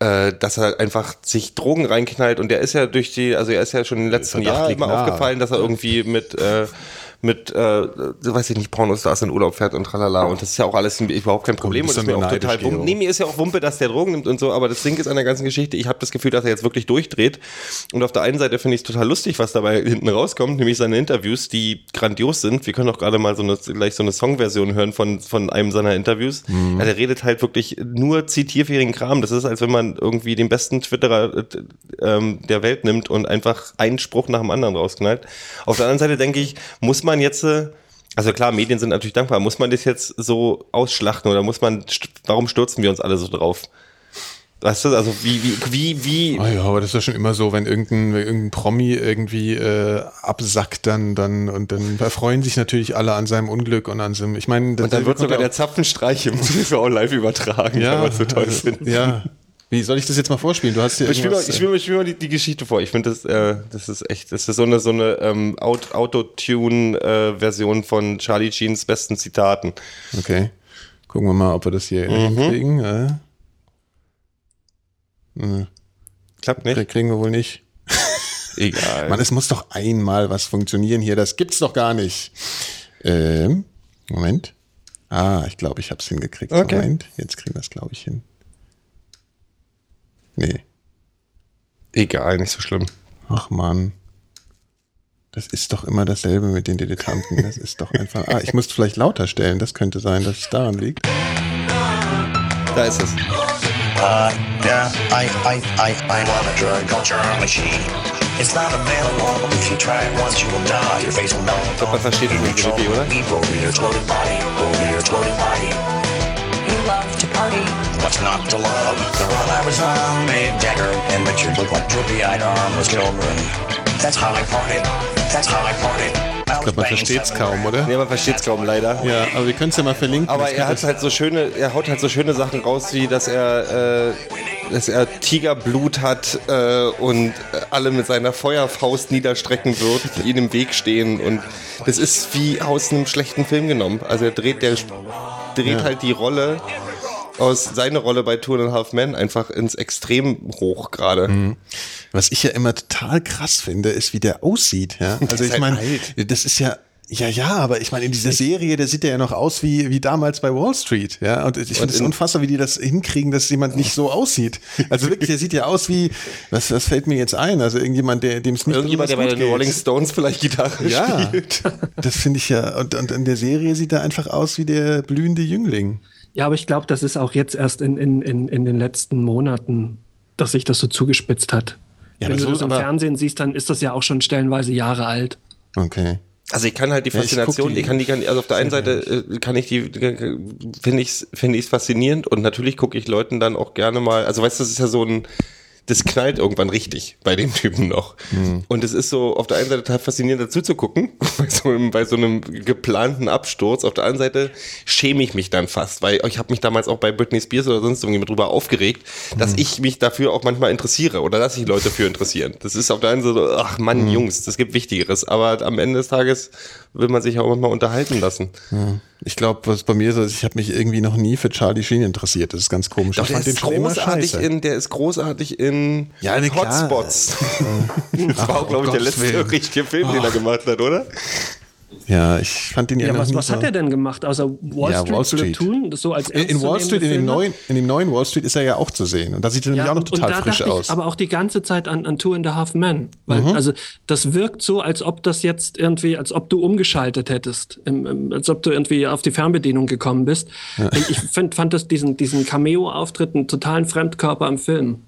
äh, dass er einfach sich Drogen reinknallt und der ist ja durch die, also er ist ja schon im letzten Jahr immer nahe. aufgefallen, dass er irgendwie mit äh, mit, äh, weiß ich nicht, Pornostars in Urlaub fährt und tralala. Und das ist ja auch alles überhaupt kein Problem. bist und das ist mir auch total wumpe. Nee, mir ist ja auch Wumpe, dass der Drogen nimmt und so, aber das Ding ist an der ganzen Geschichte, ich habe das Gefühl, dass er jetzt wirklich durchdreht. Und auf der einen Seite finde ich es total lustig, was dabei hinten rauskommt, nämlich seine Interviews, die grandios sind. Wir können auch gerade mal so eine, gleich so eine Songversion hören von, von einem seiner Interviews. Ja, der redet halt wirklich nur zitierfähigen Kram. Das ist, als wenn man irgendwie den besten Twitterer äh, ähm, der Welt nimmt und einfach einen Spruch nach dem anderen rausknallt. Auf der anderen Seite denke ich, muss man jetzt äh, also klar, Medien sind natürlich dankbar. Muss man das jetzt so ausschlachten oder muss man, warum stürzen wir uns alle so drauf? Weißt du, also wie, wie, wie, wie. Oh ja, aber das ist ja schon immer so, wenn irgendein, wenn irgendein Promi irgendwie äh, absackt, dann, dann und dann erfreuen sich natürlich alle an seinem Unglück und an seinem. Ich meine, und dann wird sogar der Zapfenstreich im TV live übertragen, ja, weil man so toll also, findet. Ja. Wie soll ich das jetzt mal vorspielen? Du hast ja ich spiele mal, ich spiel mal, ich spiel mal die, die Geschichte vor. Ich finde das, äh, das ist echt, das ist so eine so eine ähm, Aut Autotune-Version von Charlie Jeans besten Zitaten. Okay. Gucken wir mal, ob wir das hier Mhm. hinkriegen. Äh. Äh, Klappt nicht? kriegen wir wohl nicht. Egal. Mann, es muss doch einmal was funktionieren hier. Das gibt's doch gar nicht. Ähm, Moment. Ah, ich glaube, ich habe es hingekriegt. Okay. Moment, jetzt kriegen wir es, glaube ich, hin. Nee. Egal, nicht so schlimm. Ach man. Das ist doch immer dasselbe mit den Dilettanten. Das ist doch einfach. Ah, ich muss vielleicht lauter stellen. Das könnte sein, dass es daran liegt. Da ist es. Uh, yeah, I, I, I, I want a drug machine. It's not available. If you try it once, you will die. Your face will melt. Man versteht es nicht oder? What's not to love? Well, I was on Mick Jagger and Richard looked like droopy-eyed armless children. That's how I partied. That's how I partied. Ich glaube, man versteht's kaum, oder? Nee, man versteht es kaum leider. Ja, aber wir können es ja mal verlinken. Aber er hat halt so schöne, er haut halt so schöne Sachen raus, wie dass er, äh, dass er Tigerblut hat äh, und alle mit seiner Feuerfaust niederstrecken wird, die ihm im Weg stehen. Und das ist wie aus einem schlechten Film genommen. Also er dreht, der dreht halt die Rolle aus seine Rolle bei Two and a Half Men einfach ins Extrem hoch gerade. Mhm. Was ich ja immer total krass finde, ist, wie der aussieht. Ja? Also ich halt meine, das ist ja. Ja, ja, aber ich meine, in dieser Serie, der sieht ja noch aus wie, wie damals bei Wall Street, ja. Und ich finde es unfassbar, wie die das hinkriegen, dass jemand nicht so aussieht. Also wirklich, der sieht ja aus wie, was, was fällt mir jetzt ein? Also irgendjemand, der, dem es nicht Irgendjemand, der bei den Rolling. Stones vielleicht Gitarre Ja, spielt. das finde ich ja. Und, und in der Serie sieht er einfach aus wie der blühende Jüngling. Ja, aber ich glaube, das ist auch jetzt erst in, in, in, in den letzten Monaten, dass sich das so zugespitzt hat. Ja, Wenn du so- das im Fernsehen siehst, dann ist das ja auch schon stellenweise Jahre alt. Okay. Also ich kann halt die Ja, ich Faszination, guck die- ich kann die, kann, also auf der einen Seite äh, kann ich die, finde ich finde ich faszinierend und natürlich gucke ich Leuten dann auch gerne mal, also weißt du, das ist ja so ein, das knallt irgendwann richtig bei dem Typen noch. Hm. Und es ist so auf der einen Seite total faszinierend dazu zu gucken, bei so, einem, bei so einem geplanten Absturz. Auf der anderen Seite schäme ich mich dann fast, weil ich habe mich damals auch bei Britney Spears oder sonst irgendwie drüber aufgeregt, dass Hm. ich mich dafür auch manchmal interessiere oder dass sich Leute dafür interessieren. Das ist auf der einen Seite so, ach Mann, Hm. Jungs, das gibt Wichtigeres. Aber am Ende des Tages will man sich auch manchmal unterhalten lassen. Ich glaube, was bei mir so ist, ich habe mich irgendwie noch nie für Charlie Sheen interessiert. Das ist ganz komisch. Doch, ich der fand den ist immer großartig in, der ist großartig in Ja, ne, klar. Hotspots. das war auch, glaube ich, der letzte Willen. richtige Film, den er gemacht hat, oder? Ja, ich fand den ja, Ja, was, was hat er denn gemacht, außer Wall Ja, Street, Wall Street. Das so als In, in Wall Street, in dem, neuen, in dem neuen Wall Street ist er ja auch zu sehen. Und da sieht er nämlich auch noch total da frisch aus. Ich aber auch die ganze Zeit an, an Two and a Half Men. Weil, Mhm. also, das wirkt so, als ob das jetzt irgendwie, als ob du umgeschaltet hättest. Im, im, als ob du irgendwie auf die Fernbedienung gekommen bist. Ich find, fand das diesen, diesen Cameo-Auftritt einen totalen Fremdkörper im Film.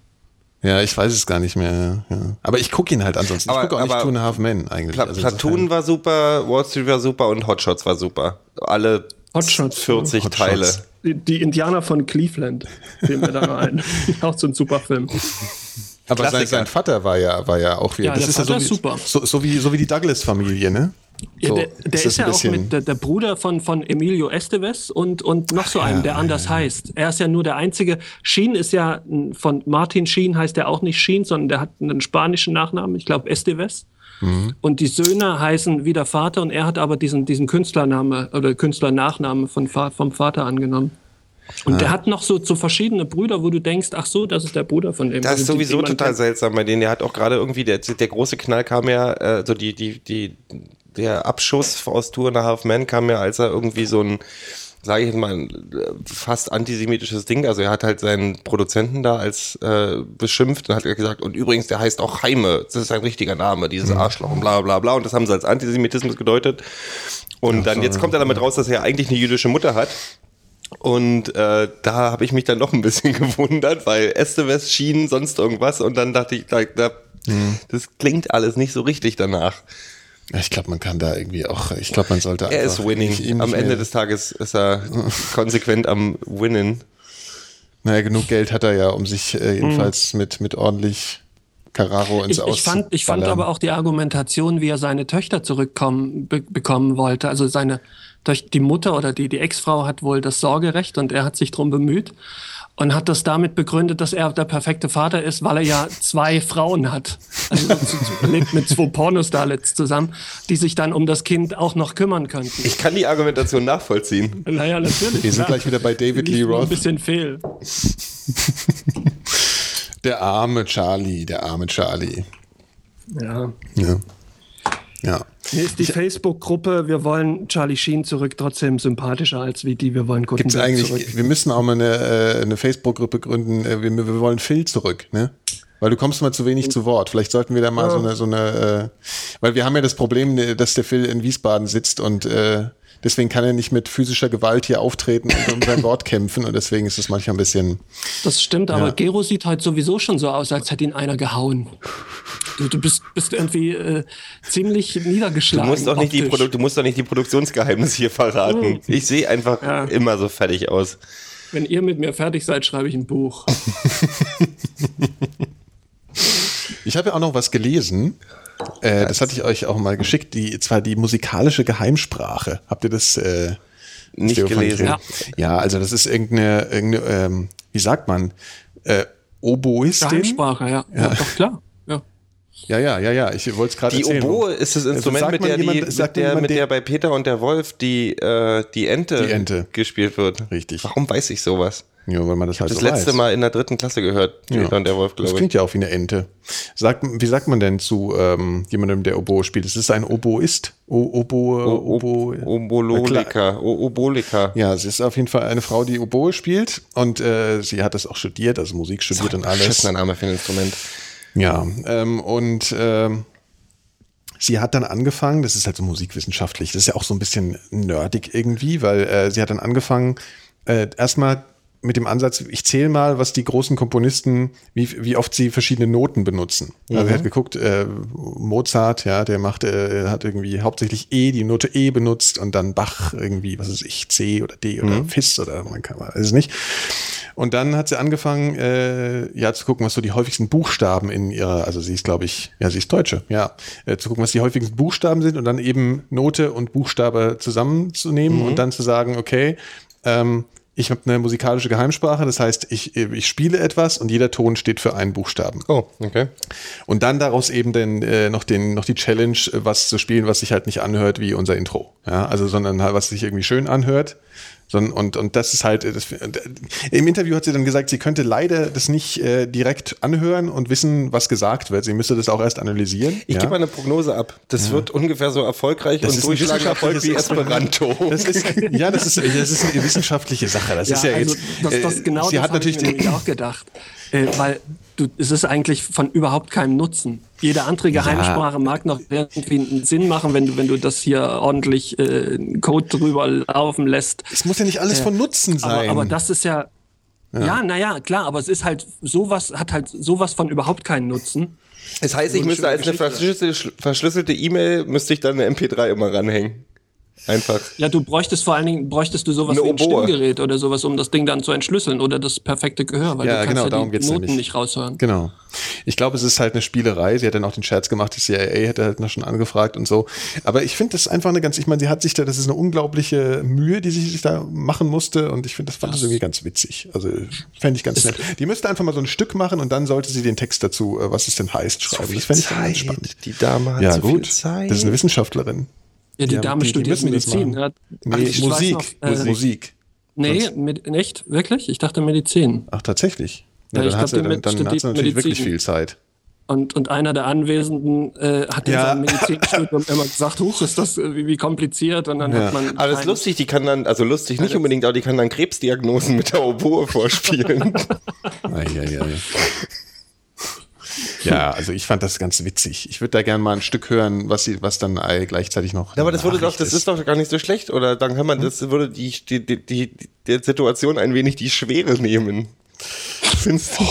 Ja, ich weiß es gar nicht mehr. Ja. Aber ich gucke ihn halt ansonsten. Aber- ich gucke auch nicht Two and a Half Men eigentlich. Pla Also Platoon war super, Wall Street war super und Hotshots war super. Alle Hotshots. 40 Hotshots. Teile. Die, die Indianer von Cleveland, fiel mir da noch ein. auch so ein super Film. aber sein, sein Vater war ja, war ja auch wieder. Ja, das der ist ja so, ist wie, super. So, so, wie, so wie die Douglas-Familie, ne? Ja, So, der der ist, ja auch mit der, der Bruder von, von Emilio Estevez und, und noch so einem, der anders heißt. Er ist ja nur der einzige. Sheen ist ja von Martin Sheen heißt er auch nicht Sheen, sondern der hat einen spanischen Nachnamen, ich glaube Estevez. Mhm. Und die Söhne heißen wie der Vater und er hat aber diesen, diesen Künstlername oder Künstlernachname von, vom Vater angenommen. Und Ah. der hat noch so, so verschiedene Brüder, wo du denkst, ach so, das ist der Bruder von dem. Das ist Also sowieso total kennt. seltsam bei denen. Der hat auch gerade irgendwie, der, der große Knall kam ja, äh, so die, die, die, der Abschuss aus Tour and a Half Men kam ja, als er irgendwie so ein, sage ich mal, fast antisemitisches Ding, also er hat halt seinen Produzenten da als äh, beschimpft und hat gesagt, und übrigens, der heißt auch Heime, das ist ein richtiger Name, dieses Arschloch und bla bla bla und das haben sie als Antisemitismus gedeutet. Und dann, jetzt kommt er damit raus, dass er eigentlich eine jüdische Mutter hat. Und äh, da habe ich mich dann noch ein bisschen gewundert, weil Estevez schien sonst irgendwas und dann dachte ich, da, da, Mhm. das klingt alles nicht so richtig danach. Ich glaube, man kann da irgendwie auch, ich glaube, man sollte Er einfach ist winning. Am Ende des Tages ist er konsequent am Winnen. Naja, genug Geld hat er ja, um sich äh, jedenfalls mit, mit ordentlich Carraro ins Ich, Aus ich, fand, ich fand aber auch die Argumentation, wie er seine Töchter zurückkommen be bekommen wollte. Also seine die Mutter oder die, die Ex-Frau hat wohl das Sorgerecht und er hat sich drum bemüht und hat das damit begründet, dass er der perfekte Vater ist, weil er ja zwei Frauen hat. Also lebt mit zwei Pornostarlets zusammen, die sich dann um das Kind auch noch kümmern könnten. Ich kann die Argumentation nachvollziehen. Naja, natürlich. Wir sind gleich wieder bei David Lee nur Ein Roth. bisschen fehl. Der arme Charlie, der arme Charlie. Ja. Ja. Ja. Mir ist die Facebook-Gruppe, wir wollen Charlie Sheen zurück, trotzdem sympathischer als wie die, wir wollen Gutenberg eigentlich, zurück. wir müssen auch mal eine, äh, eine Facebook-Gruppe gründen, äh, wir, wir wollen Phil zurück, ne? Weil du kommst mal zu wenig zu Wort. Vielleicht sollten wir da mal so eine, so eine, äh, weil wir haben ja das Problem, äh, dass der Phil in Wiesbaden sitzt und äh, deswegen kann er nicht mit physischer Gewalt hier auftreten und um sein Wort kämpfen und deswegen ist es manchmal ein bisschen, Das stimmt, aber Ja. Gero sieht heute sowieso schon so aus, als hätte ihn einer gehauen. Du, du bist, bist irgendwie äh, ziemlich Du niedergeschlagen. musst, doch nicht die. Produ du musst doch nicht die Produktionsgeheimnisse hier verraten. Ich sehe einfach Ja. immer so fertig aus. Wenn ihr mit mir fertig seid, schreibe ich ein Buch. Ich habe ja auch noch was gelesen. Äh, das hatte ich euch auch mal geschickt. Die zwar die musikalische Geheimsprache. Habt ihr das äh, Nicht Theo van gelesen. Grimm? Ja, also das ist irgendeine, irgendeine ähm, wie sagt man, äh, Oboistin? Geheimsprache, ja. ja. doch klar. Ja. Ja, ja, ja, ja. Ich wollte es gerade Die erzählen. Oboe ist das Instrument, sagt mit der, die, jemand- mit sagt der, mit der bei Peter und der Wolf die, äh, die, Ente Die Ente. gespielt wird. Richtig. Warum weiß ich sowas? Ja, weil man das halt Das so letzte weiß. Mal in der dritten Klasse gehört, Peter Ja. und der Wolf, Das glaube ich. klingt ja auch wie eine Ente. Sagt, wie sagt man denn zu ähm, jemandem, der Oboe spielt? Es ist ein Oboist. O Oboe, O- Oboe. Obololika. O- Obolika. Ja, sie ist auf jeden Fall eine Frau, die Oboe spielt und äh, sie hat das auch studiert, also Musik studiert und alles. Beschissener Name für ein Instrument. Ja, ähm, und ähm, sie hat dann angefangen, das ist halt so musikwissenschaftlich, das ist ja auch so ein bisschen nerdig irgendwie, weil äh, sie hat dann angefangen, äh, erstmal mit dem Ansatz, ich zähle mal, was die großen Komponisten, wie, wie oft sie verschiedene Noten benutzen. Also sie hat geguckt, äh, Mozart, ja, der macht, äh, hat irgendwie hauptsächlich E, die Note E benutzt und dann Bach irgendwie, was weiß ich, C oder D oder Fis oder man kann, weiß es nicht. Und dann hat sie angefangen, äh, ja, zu gucken, was so die häufigsten Buchstaben in ihrer, also sie ist, glaube ich, ja, sie ist Deutsche, ja, äh, zu gucken, was die häufigsten Buchstaben sind und dann eben Note und Buchstabe zusammenzunehmen und dann zu sagen, okay, ähm, ich habe eine musikalische Geheimsprache, das heißt, ich, ich spiele etwas und jeder Ton steht für einen Buchstaben. Oh, okay. Und dann daraus eben dann äh, noch den noch die Challenge, äh, was zu spielen, was sich halt nicht anhört wie unser Intro. Ja, also sondern halt, was sich irgendwie schön anhört. Sondern, und, und das ist halt, das, im Interview hat sie dann gesagt, sie könnte leider das nicht äh, direkt anhören und wissen, was gesagt wird. Sie müsste das auch erst analysieren. Ich ja? gebe mal eine Prognose ab. Das wird ungefähr so erfolgreich Das und durchschlagend Erfolg wie Esperanto. Das ist, ja, das ist, das ist eine wissenschaftliche Sache. Das Ja, ist ja also jetzt. das, das äh, genau sie das hat natürlich ich mir auch gedacht. Äh, weil du, es ist eigentlich von überhaupt keinem Nutzen. Jede andere Geheimsprache mag noch irgendwie einen Sinn machen, wenn du, wenn du das hier ordentlich äh, einen Code drüber laufen lässt. es muss ja nicht alles von Nutzen sein. Aber, aber das ist ja. Ja, naja, klar, aber es ist halt sowas, hat halt sowas von überhaupt keinen Nutzen. Das heißt, ich So eine müsste als eine verschlüsselte E-Mail, müsste ich dann eine MP3 immer ranhängen. Einfach. Ja, du bräuchtest vor allen Dingen, bräuchtest du sowas wie ein. Stimmgerät oder sowas, um das Ding dann zu entschlüsseln oder das perfekte Gehör, weil Ja, du kannst genau, ja die Noten nicht raushören. Genau. Ich glaube, es ist halt eine Spielerei. Sie hat dann auch den Scherz gemacht, die CIA hätte halt noch schon angefragt und so. Aber ich finde das einfach eine ganz, ich meine, sie hat sich da, das ist eine unglaubliche Mühe, die sie sich da machen musste und ich finde, das fand das irgendwie ganz witzig. Also fände ich ganz nett. Die müsste einfach mal so ein Stück machen und dann sollte sie den Text dazu, äh, was es denn heißt, schreiben. das fände ich ganz spannend. Die Dame hat Ja, so gut. viel Zeit. Das ist eine Wissenschaftlerin. Ja, die Ja, Dame die- die studiert das Medizin. Ja. Nee, Ach, Musik. noch, äh, Musik. Nee, mit, nicht? Wirklich? Ich dachte Medizin. Ach, tatsächlich. Ja, Ja, dann hat glaub, sie, die dann, mit dann hat sie studiert natürlich wirklich Medizin. viel Zeit. Und, und einer der Anwesenden äh, hat in Ja. seinem Medizinstudium immer gesagt, huch, ist das äh, wie, wie kompliziert. Und dann Ja. hat man. Aber das ist lustig, die kann dann, also lustig nicht unbedingt, aber die kann dann Krebsdiagnosen mit der Oboe vorspielen. Eieiei. Ja, also ich fand das ganz witzig. Ich würde da gerne mal ein Stück hören, was sie, was dann gleichzeitig noch. Ja, aber das würde doch, das ist doch gar nicht so schlecht, oder? Dann kann man, das würde die, die, die, die der Situation ein wenig die Schwere nehmen. Findest du?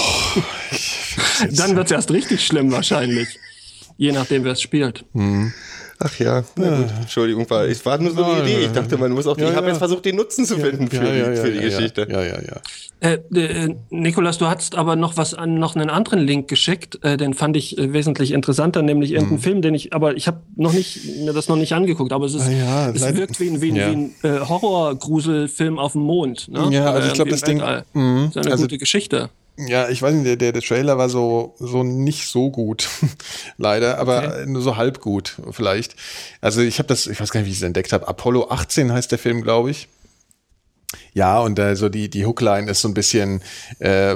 Dann wird es erst richtig schlimm wahrscheinlich. Je nachdem, wer es spielt. Ach ja, na gut. Entschuldigung, war, es war nur so eine Idee. Ich dachte, man muss auch, die, Ja, ich habe ja. jetzt versucht, den Nutzen zu finden für, ja, ja, die, für die ja, Geschichte. Ja, ja, ja. Äh, äh, Nikolas, du hattest aber noch was an, noch einen anderen Link geschickt, äh, den fand ich äh, wesentlich interessanter, nämlich irgendeinen Mhm. Film, den ich, aber ich habe noch nicht mir das noch nicht angeguckt, aber es ist, Ah ja, es wirkt wie ein, wie ein, Ja. ein äh, Horror-Gruselfilm auf dem Mond. Ne? Ja, also ich glaub, irgendwie das Ding-. Das ist eine Also- gute Geschichte. Ja, ich weiß nicht, der, der, der Trailer war so, so nicht so gut, leider, aber nur so halb gut vielleicht. Also ich habe das, ich weiß gar nicht, wie ich es entdeckt habe. Apollo 18 heißt der Film, glaube ich. Ja, und äh, so die, die Hookline ist so ein bisschen, äh,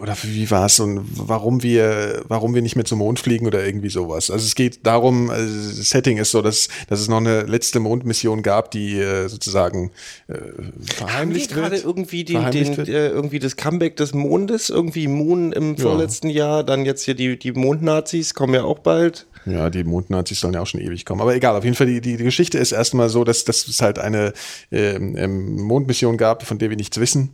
oder wie war es, und warum wir, warum wir nicht mehr zum Mond fliegen oder irgendwie sowas. Also es geht darum, das Setting ist so, dass, dass es noch eine letzte Mondmission gab, die äh, sozusagen äh, Haben verheimlicht gerade wird. irgendwie, den, den, wird. äh, irgendwie das Comeback des Mondes? Irgendwie Moon im vorletzten Jahr, dann jetzt hier die, die Mondnazis kommen ja auch bald. Ja, die Mondnazis sollen ja auch schon ewig kommen. Aber egal, auf jeden Fall, die, die, die Geschichte ist erstmal so, dass, dass es halt eine ähm, ähm, Mondmission gab, von der wir nichts wissen.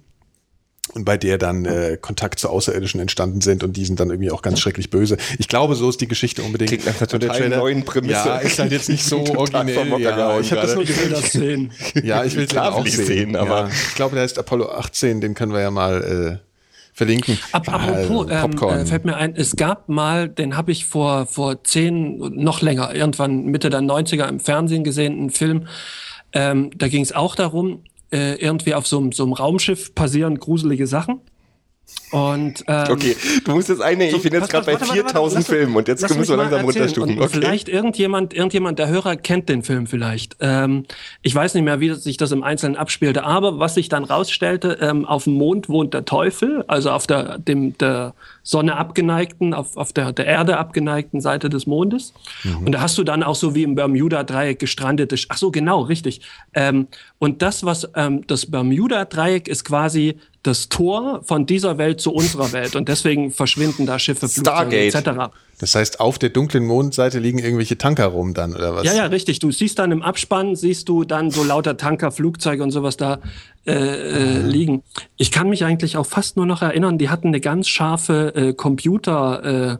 Und bei der dann äh, Kontakt zu Außerirdischen entstanden sind und die sind dann irgendwie auch ganz schrecklich böse. Ich glaube, so ist die Geschichte unbedingt. Klingt nach einer total Trailer- neuen Prämisse. Ja, ist halt jetzt nicht so originell. Ja, ich habe das nur gesehen. das sehen. Ja, ich will es auch sehen. sehen, aber- ja, ich glaube, der heißt Apollo 18, den können wir ja mal äh, verlinken. Ap apropos, Ah, ähm, äh, fällt mir ein, es gab mal, den habe ich vor, vor zehn, noch länger, irgendwann Mitte der 90er im Fernsehen gesehen, einen Film. Ähm, da ging es auch darum, äh, irgendwie auf so, so einem Raumschiff passieren gruselige Sachen. Und ähm, Okay, du musst jetzt eine, ich so, bin jetzt gerade bei warte, warte, warte, 4000 lass- Filmen und jetzt müssen wir langsam runterstufen. Okay. vielleicht irgendjemand, irgendjemand, der Hörer kennt den Film vielleicht. Ähm, ich weiß nicht mehr, wie sich das im Einzelnen abspielte, aber was sich dann rausstellte, ähm, auf dem Mond wohnt der Teufel, also auf der, dem, der Sonne abgeneigten, auf, auf der, der Erde abgeneigten Seite des Mondes. Und da hast du dann auch so wie im Bermuda-Dreieck gestrandete, ach so, genau, richtig. Ähm, und das, was, ähm, das Bermuda-Dreieck ist quasi das Tor von dieser Welt zu unserer Welt. Und deswegen verschwinden da Schiffe, Flugzeuge etc. Das heißt, auf der dunklen Mondseite liegen irgendwelche Tanker rum dann, oder was? Ja, ja, richtig. Du siehst dann im Abspann, siehst du dann so lauter Tanker, Flugzeuge und sowas da äh, äh, liegen. Ich kann mich eigentlich auch fast nur noch erinnern, die hatten eine ganz scharfe äh, Computer.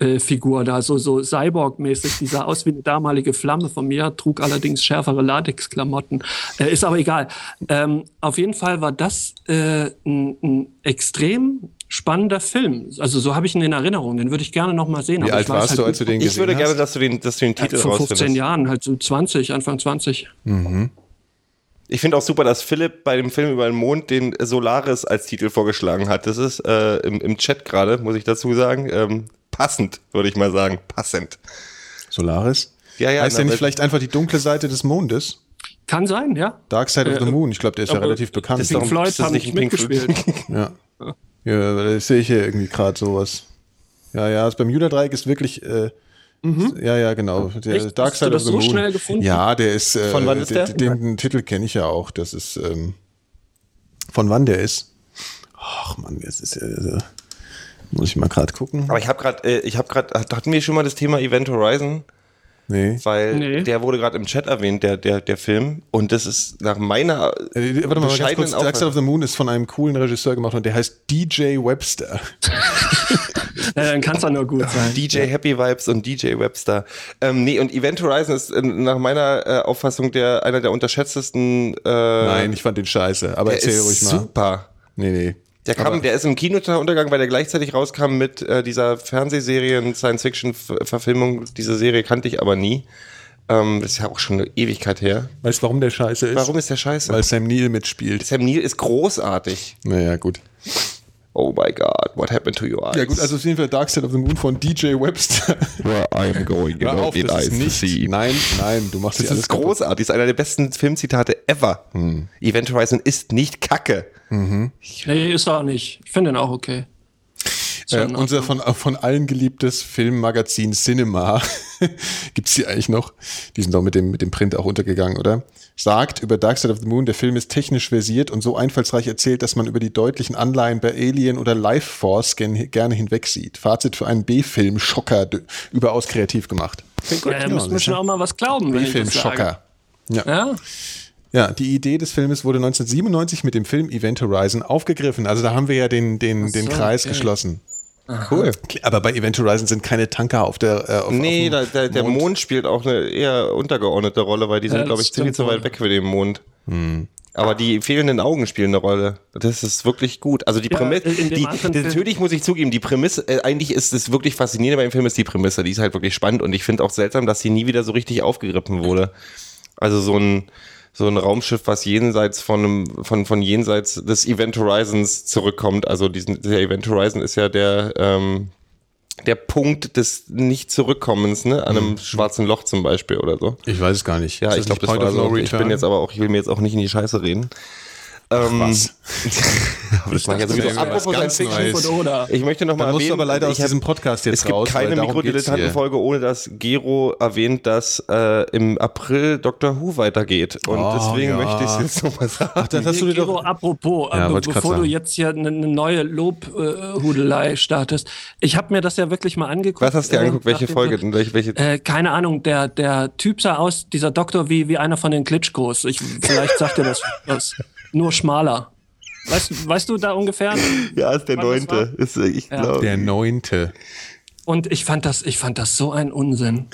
Äh, Figur da, so, so Cyborg-mäßig, die sah aus wie eine damalige Flamme von mir, trug allerdings schärfere Latex-Klamotten. Äh, ist aber egal. Ähm, auf jeden Fall war das äh, ein, ein extrem spannender Film. Also so habe ich ihn in Erinnerung. Den würde ich gerne noch mal sehen. Wie aber alt ich warst halt du, als du den Ich gesehen würde gerne, hast? dass du den, dass du den Titel vor 15 rausfindest. Jahren, halt so 20, Anfang 20. Ich finde auch super, dass Philipp bei dem Film über den Mond den Solaris als Titel vorgeschlagen hat. Das ist äh, im, im Chat gerade, muss ich dazu sagen, ähm, passend, würde ich mal sagen. Passend. Solaris? Ja, ja, heißt na, der nicht vielleicht einfach die dunkle Seite des Mondes? Kann sein, ja. Dark Side of the Äh, Moon, ich glaube, der ist ja relativ bekannt. das doch- Floyd das haben nicht mitgespielt. Ja. Ja, das sehe ich hier irgendwie gerade sowas. Ja, ja, das Bermuda-Dreieck ist wirklich. Äh, Ja, ja, genau. Der Echt? Dark Hast du Side das of the so Moon. schnell gefunden? Ja, der ist. Äh, Von wann ist der? Den, den Titel kenne ich ja auch. Das ist. Ähm, von wann der ist? Ach Mann, jetzt ist äh, muss ich mal gerade gucken. Aber ich habe gerade, äh, ich habe gerade, hatten wir schon mal das Thema Event Horizon? Nee. Weil Nee. der wurde gerade im Chat erwähnt, der, der, der Film. Und das ist nach meiner Äh, warte mal, mal ganz kurz. Dark Side of the Moon ist von einem coolen Regisseur gemacht und der heißt DJ Webster. Ja, dann kann es doch nur gut sein. DJ Happy Vibes und DJ Webster. Ähm, nee, und Event Horizon ist äh, nach meiner äh, Auffassung der, einer der unterschätztesten. Äh, Nein, ich fand den scheiße. Aber erzähl ist ruhig mal. super. Nee, nee. Der, kam, Aber- der ist im Kino untergegangen, weil der gleichzeitig rauskam mit äh, dieser Fernsehserien, Science-Fiction-Verfilmung. Diese Serie kannte ich aber nie. Ähm, das ist ja auch schon eine Ewigkeit her. Weißt du, warum der scheiße ist? Warum ist der scheiße? Weil Sam Neill mitspielt. Sam Neill ist großartig. Naja, gut. Oh my God, what happened to your eyes? Ja gut, also auf jeden Fall Dark Side of the Moon von DJ Webster. Where I am going, Hör auf, das ist nicht. Nein, nein, du machst Das ist großartig. Das ist einer der besten Filmzitate ever. Hm. Event Horizon ist nicht Kacke. Nee, ist er auch nicht. Ich finde den auch okay. Äh, unser von, von allen geliebtes Filmmagazin Cinema, gibt's die eigentlich noch? Die sind doch mit dem, mit dem Print auch untergegangen, oder? Sagt über Dark Side of the Moon, der Film ist technisch versiert und so einfallsreich erzählt, dass man über die deutlichen Anleihen bei Alien oder Life Force gen, gerne hinwegsieht. Fazit für einen B-Film, Schocker, überaus kreativ gemacht. Ja, da müssen wir schon auch mal was glauben. B-Film. Schocker. Ja. Ja, Ja, die Idee des Filmes wurde 1997 mit dem Film Event Horizon aufgegriffen. Also da haben wir ja den, den, den so, Kreis okay. geschlossen. Cool. Aber bei Event Horizon sind keine Tanker auf der äh, auf, Nee, auf da, dem der, der Mond spielt auch eine eher untergeordnete Rolle, weil die sind, Ja, glaube ich, ziemlich zu weit weg für den Mond. Aber die fehlenden Augen spielen eine Rolle. Das ist wirklich gut. Also die Ja, Prämisse, dem die, natürlich muss ich zugeben, die Prämisse, äh, eigentlich ist es wirklich faszinierend beim Film, ist die Prämisse. Die ist halt wirklich spannend und ich finde auch seltsam, dass sie nie wieder so richtig aufgegriffen wurde. Also so ein, so ein Raumschiff, was jenseits von, einem, von, von jenseits des Event Horizons zurückkommt. Also diesen, der Event Horizon ist ja der, ähm, der Punkt des Nicht-Zurückkommens, ne? An einem schwarzen Loch zum Beispiel oder so. Ich weiß es gar nicht. Ja, ich glaube, das war so. Ich bin jetzt aber auch, ich will mir jetzt auch nicht in die Scheiße reden. Ähm, was? aber das mache ich das wäre Apropos Science Fiction. Ich möchte noch mal Dann musst du erwähnen, aber leider aus diesem Podcast jetzt es gibt raus, keine. Mikrodilettantenfolge, ohne dass Gero erwähnt, dass äh, im April Doctor Who weitergeht. Und Oh, deswegen ja. möchte ich es jetzt nochmal sagen. Ach, das hast du dir Gero, doch. apropos, Ja, äh, bevor du jetzt hier eine, neue Lobhudelei startest, ich habe mir das ja wirklich mal angeguckt. Was hast du dir äh, angeguckt? Welche Folge? denn? Welche, welche? Äh, keine Ahnung, der, der Typ sah aus, dieser Doktor, wie, wie einer von den Klitschkos. Ich, vielleicht sagt er das was. Nur schmaler. Weißt, weißt du da ungefähr? ja, ist der das neunte. Ist, äh, ich Ja. glaube. Der neunte. Und ich fand das, ich fand das so ein Unsinn.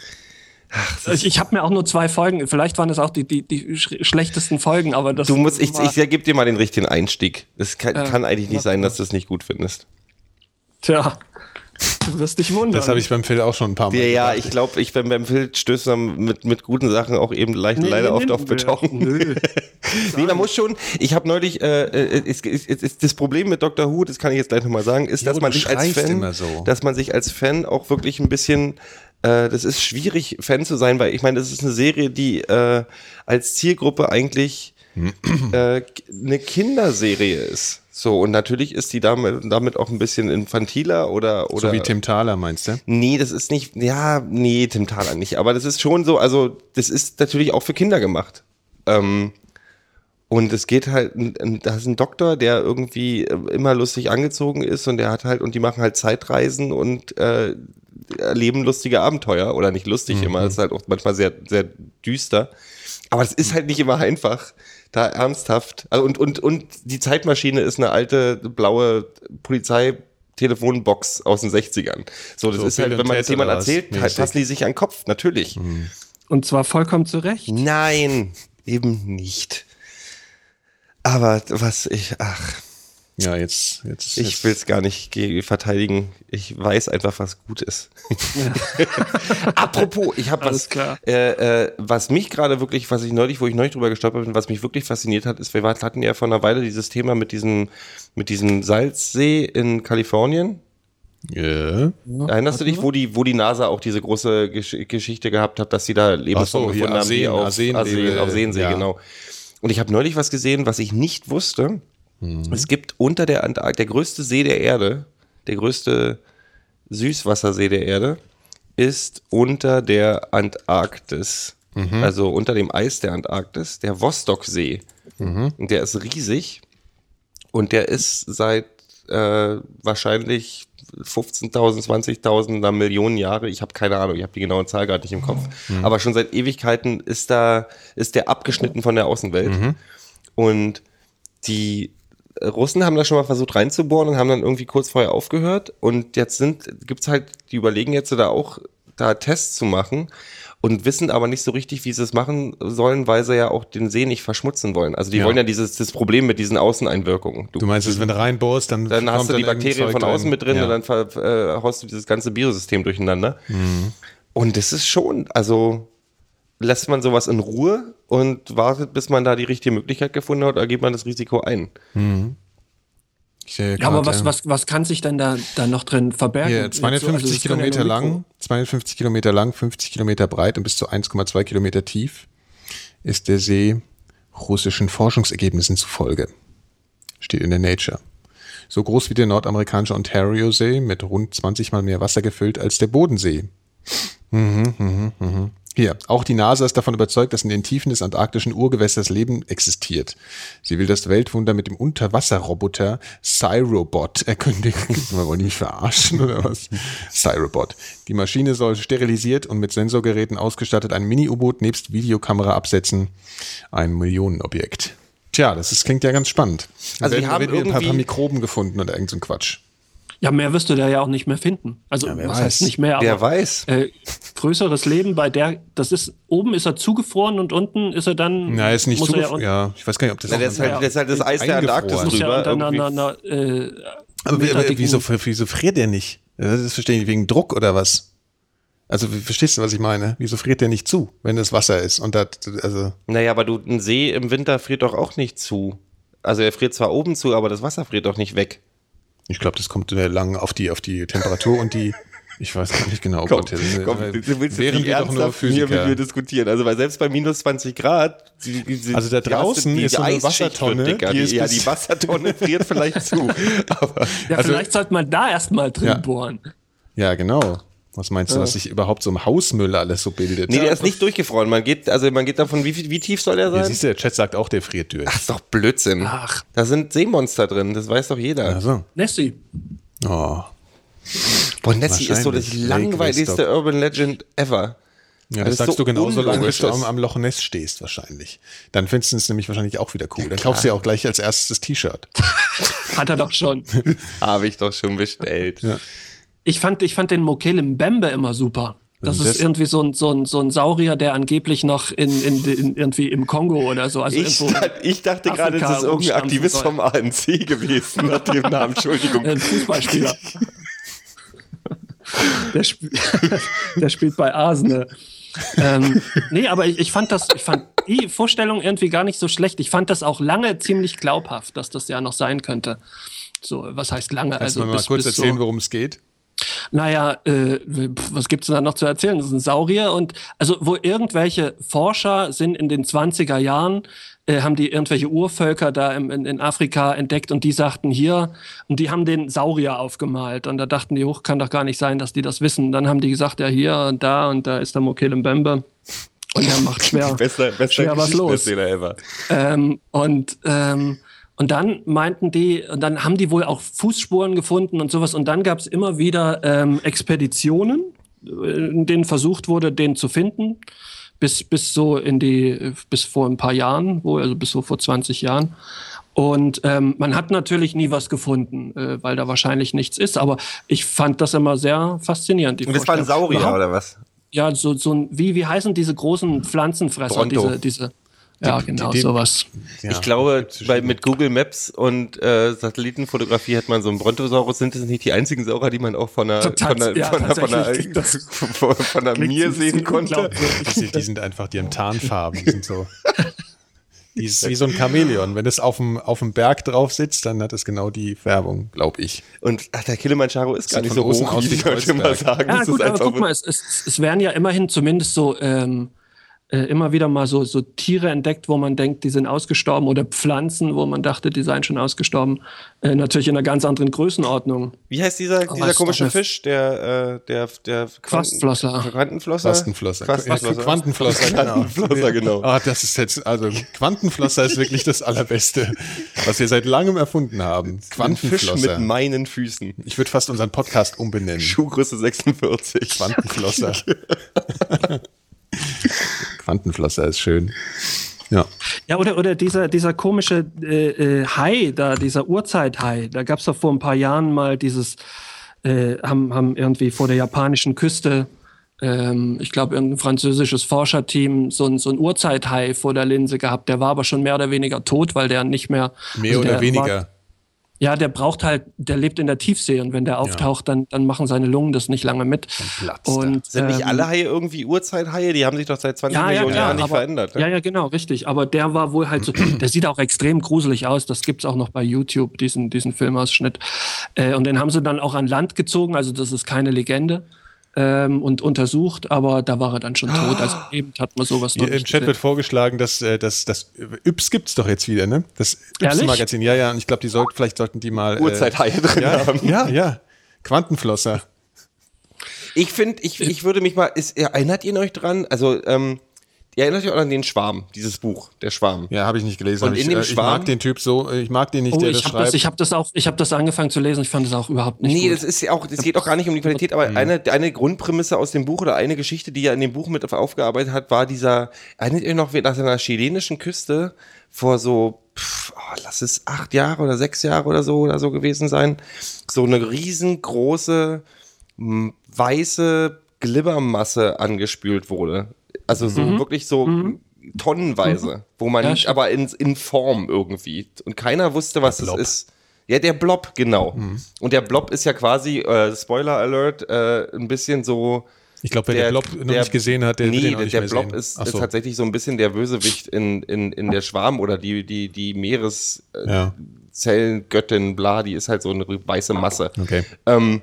ich ich habe mir auch nur zwei Folgen, vielleicht waren es auch die, die, die sch schlechtesten Folgen, aber das. Du musst, ich, war, ich gebe dir mal den richtigen Einstieg. Es kann, kann eigentlich nicht sein, dass du es nicht gut findest. Tja, du wirst dich wundern. Das habe ich beim Phil auch schon ein paar Mal Ja, ja, ich glaube, ich bin beim Film stößt man mit, mit guten Sachen auch eben leicht, Nee, leider nee, oft nee, auf Beton. nö. nee, man muss schon, ich habe neulich, äh, äh, ist, ist, ist, ist das Problem mit Dr. Who, das kann ich jetzt gleich nochmal sagen, ist, Jo, dass man sich als Fan, immer so. dass man sich als Fan auch wirklich ein bisschen, äh, das ist schwierig, Fan zu sein, weil ich meine, das ist eine Serie, die äh, als Zielgruppe eigentlich äh, eine Kinderserie ist. So, und natürlich ist die damit, damit auch ein bisschen infantiler oder, oder So wie Tim Thaler, meinst du? Nee, das ist nicht, ja, nee, Tim Thaler nicht, aber das ist schon so, also das ist natürlich auch für Kinder gemacht. Ähm, und es geht halt, da ist ein Doktor, der irgendwie immer lustig angezogen ist und der hat halt, und die machen halt Zeitreisen und äh, erleben lustige Abenteuer. Oder nicht lustig immer, das ist halt auch manchmal sehr, sehr düster. Aber es ist halt nicht immer einfach, da ernsthaft. Also und, und, und die Zeitmaschine ist eine alte blaue Polizeitelefonbox aus den 60ern. So, das So ist halt, wenn man das Ted jemand erzählt, fassen die sich an den Kopf, natürlich. Und zwar vollkommen zu Recht. Nein, eben nicht. Aber was ich, ach, Ja, jetzt. jetzt ich will es gar nicht ge- verteidigen. Ich weiß einfach, was gut ist. Apropos, ich habe Alles was, klar. äh, äh, was mich gerade wirklich, was ich neulich, wo ich neulich drüber gestolpert bin, was mich wirklich fasziniert hat, ist, wir hatten ja vor einer Weile dieses Thema mit diesem, mit diesem Salzsee in Kalifornien. Ja. Erinnerst du dich, wo die, wo die NASA auch diese große Gesch Geschichte gehabt hat, dass sie da Lebensformen so, hier gefunden haben, Arsen, auf Arsen- Arsen, auf Seensee, ja. genau. Und ich habe neulich was gesehen, was ich nicht wusste. Mhm. Es gibt unter der Antarktis, der größte See der Erde, der größte Süßwassersee der Erde, ist unter der Antarktis. Mhm. Also unter dem Eis der Antarktis, der Vostoksee. Mhm. Und der ist riesig. Und der ist seit äh, wahrscheinlich 15.000, 20.000 einer Millionen Jahre, ich habe keine Ahnung, ich habe die genaue Zahl gerade nicht im Kopf, aber schon seit Ewigkeiten ist da, ist der abgeschnitten von der Außenwelt. Und die Russen haben da schon mal versucht reinzubohren und haben dann irgendwie kurz vorher aufgehört. Und jetzt sind, gibt's halt, die überlegen jetzt da auch, da Tests zu machen und wissen aber nicht so richtig, wie sie es machen sollen, weil sie ja auch den See nicht verschmutzen wollen. Also die Ja. wollen ja dieses das Problem mit diesen Außeneinwirkungen. Du meinst, dass wenn du reinbohrst, dann, Dann hast du die Bakterien von außen mit drin Ja. und dann ver, äh, haust du dieses ganze Biosystem durcheinander. Mhm. Und das ist schon, also lässt man sowas in Ruhe und wartet, bis man da die richtige Möglichkeit gefunden hat, oder geht man das Risiko ein? Ich sehe Ja, aber was, was, was kann sich denn da, da noch drin verbergen? So, 250 also ja Kilometer nur lang, Mikro- 250 Kilometer lang, 50 Kilometer breit und bis zu 1,2 Kilometer tief ist der See russischen Forschungsergebnissen zufolge. Steht in der Nature. So groß wie der nordamerikanische Ontario-See mit rund 20 mal mehr Wasser gefüllt als der Bodensee. Mhm, mhm, mhm. Hier, auch die NASA ist davon überzeugt, dass in den Tiefen des antarktischen Urgewässers Leben existiert. Sie will das Weltwunder mit dem Unterwasserroboter Cyrobot erkündigen. Wir wollen die mich verarschen oder was? Cyrobot. Die Maschine soll sterilisiert und mit Sensorgeräten ausgestattet ein Mini-U-Boot nebst Videokamera absetzen. Ein Millionenobjekt. Tja, das ist, klingt ja ganz spannend. Also werden, haben wieder ein paar, irgendwie- paar Mikroben gefunden oder irgend so ein Quatsch. Ja, mehr wirst du da ja auch nicht mehr finden. Also, wer was weiß. heißt nicht mehr, aber Wer weiß. Äh, größeres Leben bei der, das ist, oben ist er zugefroren und unten ist er dann. Na, ist nicht er Ja, ja, ja, ich weiß gar nicht, ob das. Na, auch- das, ist halt, das ist halt das Eis der. Antarktis muss ja drüber. unter einer, irgendwie. einer, einer äh, aber wieso, wieso friert der nicht? Das verstehe ich nicht, wegen Druck oder was? Also, verstehst du, was ich meine? Wieso friert der nicht zu, wenn es Wasser ist? Und das, also, Naja, aber du, ein See im Winter friert doch auch nicht zu. Also er friert zwar oben zu, aber das Wasser friert doch nicht weg. Ich glaube, das kommt äh, lang auf die, auf die Temperatur und die, ich weiß gar nicht genau. Komm, Gott, das- komm, du willst wären jetzt wir doch nur ernsthaft hier mit Physiker. mir diskutieren. Also weil selbst bei minus 20 Grad die, die, Also da die draußen die, ist so eine Wassertonne, dicker. die Die, ist ja, die Wassertonne friert vielleicht zu. Aber Ja, Also- vielleicht sollte man da erstmal drin Ja. bohren. Ja, genau. Was meinst du, was sich überhaupt so im Hausmüll alles so bildet? nee, der ist nicht durchgefroren. Man geht, also man geht davon, wie, wie tief soll der Ja, sein? siehst du, der Chat sagt auch, der friert durch. das ist doch Blödsinn. Ach. Da sind Seemonster drin, das weiß doch jeder. Also. Nessie. Oh. Boah, Nessie ist so das langweiligste Urban Legend ever. Ja, Das das sagst so du genauso lange, bis du am, Loch Ness stehst, wahrscheinlich. Dann findest du es nämlich wahrscheinlich auch wieder cool. Dann kaufst du ja auch gleich als erstes das T-Shirt. Hat er doch schon. Habe ich doch schon bestellt. Ja. Ich fand, ich fand den Mokele Mbembe immer super. Das ist irgendwie so ein, so, ein, so ein Saurier, der angeblich noch in, in, in irgendwie im Kongo oder so. Also Ich, ich dachte gerade, das ist irgendein Aktivist rumstampfen vom ANC gewesen, nach dem Namen. Entschuldigung. ein Fußballspieler. der, sp der spielt bei Arsenal. ähm, nee, aber ich, ich fand das, ich fand die Vorstellung irgendwie gar nicht so schlecht. Ich fand das auch lange ziemlich glaubhaft, dass das ja noch sein könnte. So, was heißt lange? Kannst also du mal bis- kurz erzählen, so, worum es geht? Naja, äh, was gibt's denn da noch zu erzählen? Das ist ein Saurier und also wo irgendwelche Forscher sind in den 20er Jahren, äh, haben die irgendwelche Urvölker da im, in, in Afrika entdeckt und die sagten hier, und die haben den Saurier aufgemalt und da dachten die, hoch kann doch gar nicht sein, dass die das wissen. Dann haben die gesagt, ja hier und da und da ist der Mokele Mbembe und der macht schwer, Bester, bester schwer was los. Ever. ähm, und, ähm, und dann meinten die, und dann haben die wohl auch Fußspuren gefunden und sowas. Und dann gab es immer wieder ähm, Expeditionen, äh, in denen versucht wurde, den zu finden. Bis, bis so in die, bis vor ein paar Jahren, wo, also bis so vor 20 Jahren. Und ähm, man hat natürlich nie was gefunden, äh, weil da wahrscheinlich nichts ist. Aber ich fand das immer sehr faszinierend. Und das war ein. Saurier, oder was? Ja, so, so ein, wie, wie heißen diese großen Pflanzenfresser? Bronto. Diese, diese, ja, genau, die- sowas. Ja. ich glaube, bei, mit Google Maps und äh, Satellitenfotografie hat man so einen Brontosaurus. Sind das nicht die einzigen Saurer, die man auch von einer, Total- von einer, ja, von einer, von einer. Das von, von einer Mir sehen konnte? Die, die sind einfach, die haben Tarnfarben, die sind so. Die ist wie so ein Chamäleon. Wenn es auf dem, auf dem Berg drauf sitzt, dann hat es genau die Färbung, glaube ich. Und ach, der Kilimanjaro ist gar nicht so hoch, wie die Leute immer Kreuzberg. sagen. Ja, Das gut, ist aber guck mal, es, es, es werden ja immerhin zumindest so, ähm, äh, immer wieder mal so, so Tiere entdeckt, wo man denkt, die sind ausgestorben oder Pflanzen, wo man dachte, die seien schon ausgestorben. Äh, natürlich in einer ganz anderen Größenordnung. Wie heißt dieser, Aber dieser komische Fisch, der, äh, der, der Quastflosser. Quantenflosser? Quastenflosser. Quastenflosser. Quantenflosser, genau. Quantenflosser, genau. Ah, das ist jetzt, also Quantenflosser ist wirklich das Allerbeste, was wir seit langem erfunden haben. Ein Fisch mit Quantenflosser. meinen Füßen. Ich würde fast unseren Podcast umbenennen. Schuhgröße 46. Quantenflosser. Quantenflosser ist schön. Ja. Ja, oder, oder dieser, dieser komische äh, äh, Hai, da, dieser Urzeithai, da gab es doch vor ein paar Jahren mal dieses, äh, haben, haben irgendwie vor der japanischen Küste, ähm, ich glaube, irgendein französisches Forscherteam so ein, so ein Urzeithai vor der Linse gehabt. Der war aber schon mehr oder weniger tot, weil der nicht mehr. Mehr also oder der weniger. War, ja, der braucht halt, der lebt in der Tiefsee und wenn der auftaucht, dann, dann machen seine Lungen das nicht lange mit. Und, Sind nicht ähm, alle Haie irgendwie Urzeithaie? Die haben sich doch seit 20 Millionen Jahren nicht aber, verändert. Ne? Ja, ja, genau, richtig. Aber der war wohl halt so, der sieht auch extrem gruselig aus. Das gibt's auch noch bei YouTube, diesen, diesen Filmausschnitt. Äh, und den haben sie dann auch an Land gezogen. Also das ist keine Legende. Ähm, und untersucht, aber da war er dann schon tot. Also eben hat man sowas noch Hier Im Chat wird gesehen. vorgeschlagen, dass äh, das, das Yps gibt's doch jetzt wieder, ne? Das? Yps-Magazin. Ja, ja, und ich glaube, die sollten, vielleicht sollten die mal. Urzeithaie drin ja, haben. ja, ja. Quantenflosser. Ich finde, ich, ich würde mich mal, ist, erinnert ihr euch dran? Also, ähm, Ihr erinnert euch auch an den Schwarm, dieses Buch, der Schwarm. Ja, habe ich nicht gelesen. Und in ich, dem äh, ich Schwarm- mag den Typ so, äh, ich mag den nicht, Oh, der ich das habe schreibt. das, ich hab das auch, ich habe das angefangen zu lesen. Ich fand das auch überhaupt nicht Nee, gut. das ist ja auch, es geht auch gar nicht um die Qualität, aber Mhm. eine, eine Grundprämisse aus dem Buch oder eine Geschichte, die er in dem Buch mit aufgearbeitet hat, war dieser, erinnert ihr euch noch, wie nach seiner chilenischen Küste vor so, pff, oh, lass es acht Jahre oder sechs Jahre oder so oder so gewesen sein, so eine riesengroße weiße Glibbermasse angespült wurde. Also so wirklich so tonnenweise, wo man Ja, nicht, aber in, in Form irgendwie. Und keiner wusste, was es ist. Ja, der Blob, genau. Mhm. Und der Blob ist ja quasi, äh, Spoiler Alert, äh, ein bisschen so. ich glaube, wer der, Blob noch nicht gesehen hat, der nee, den der, nicht der mehr Blob sehen. ist, Ach ist so. tatsächlich so ein bisschen der Bösewicht in, in, in der Schwarm oder die, die, die Meereszellengöttin, Ja. bla, die ist halt so eine weiße Masse. Okay. Ähm,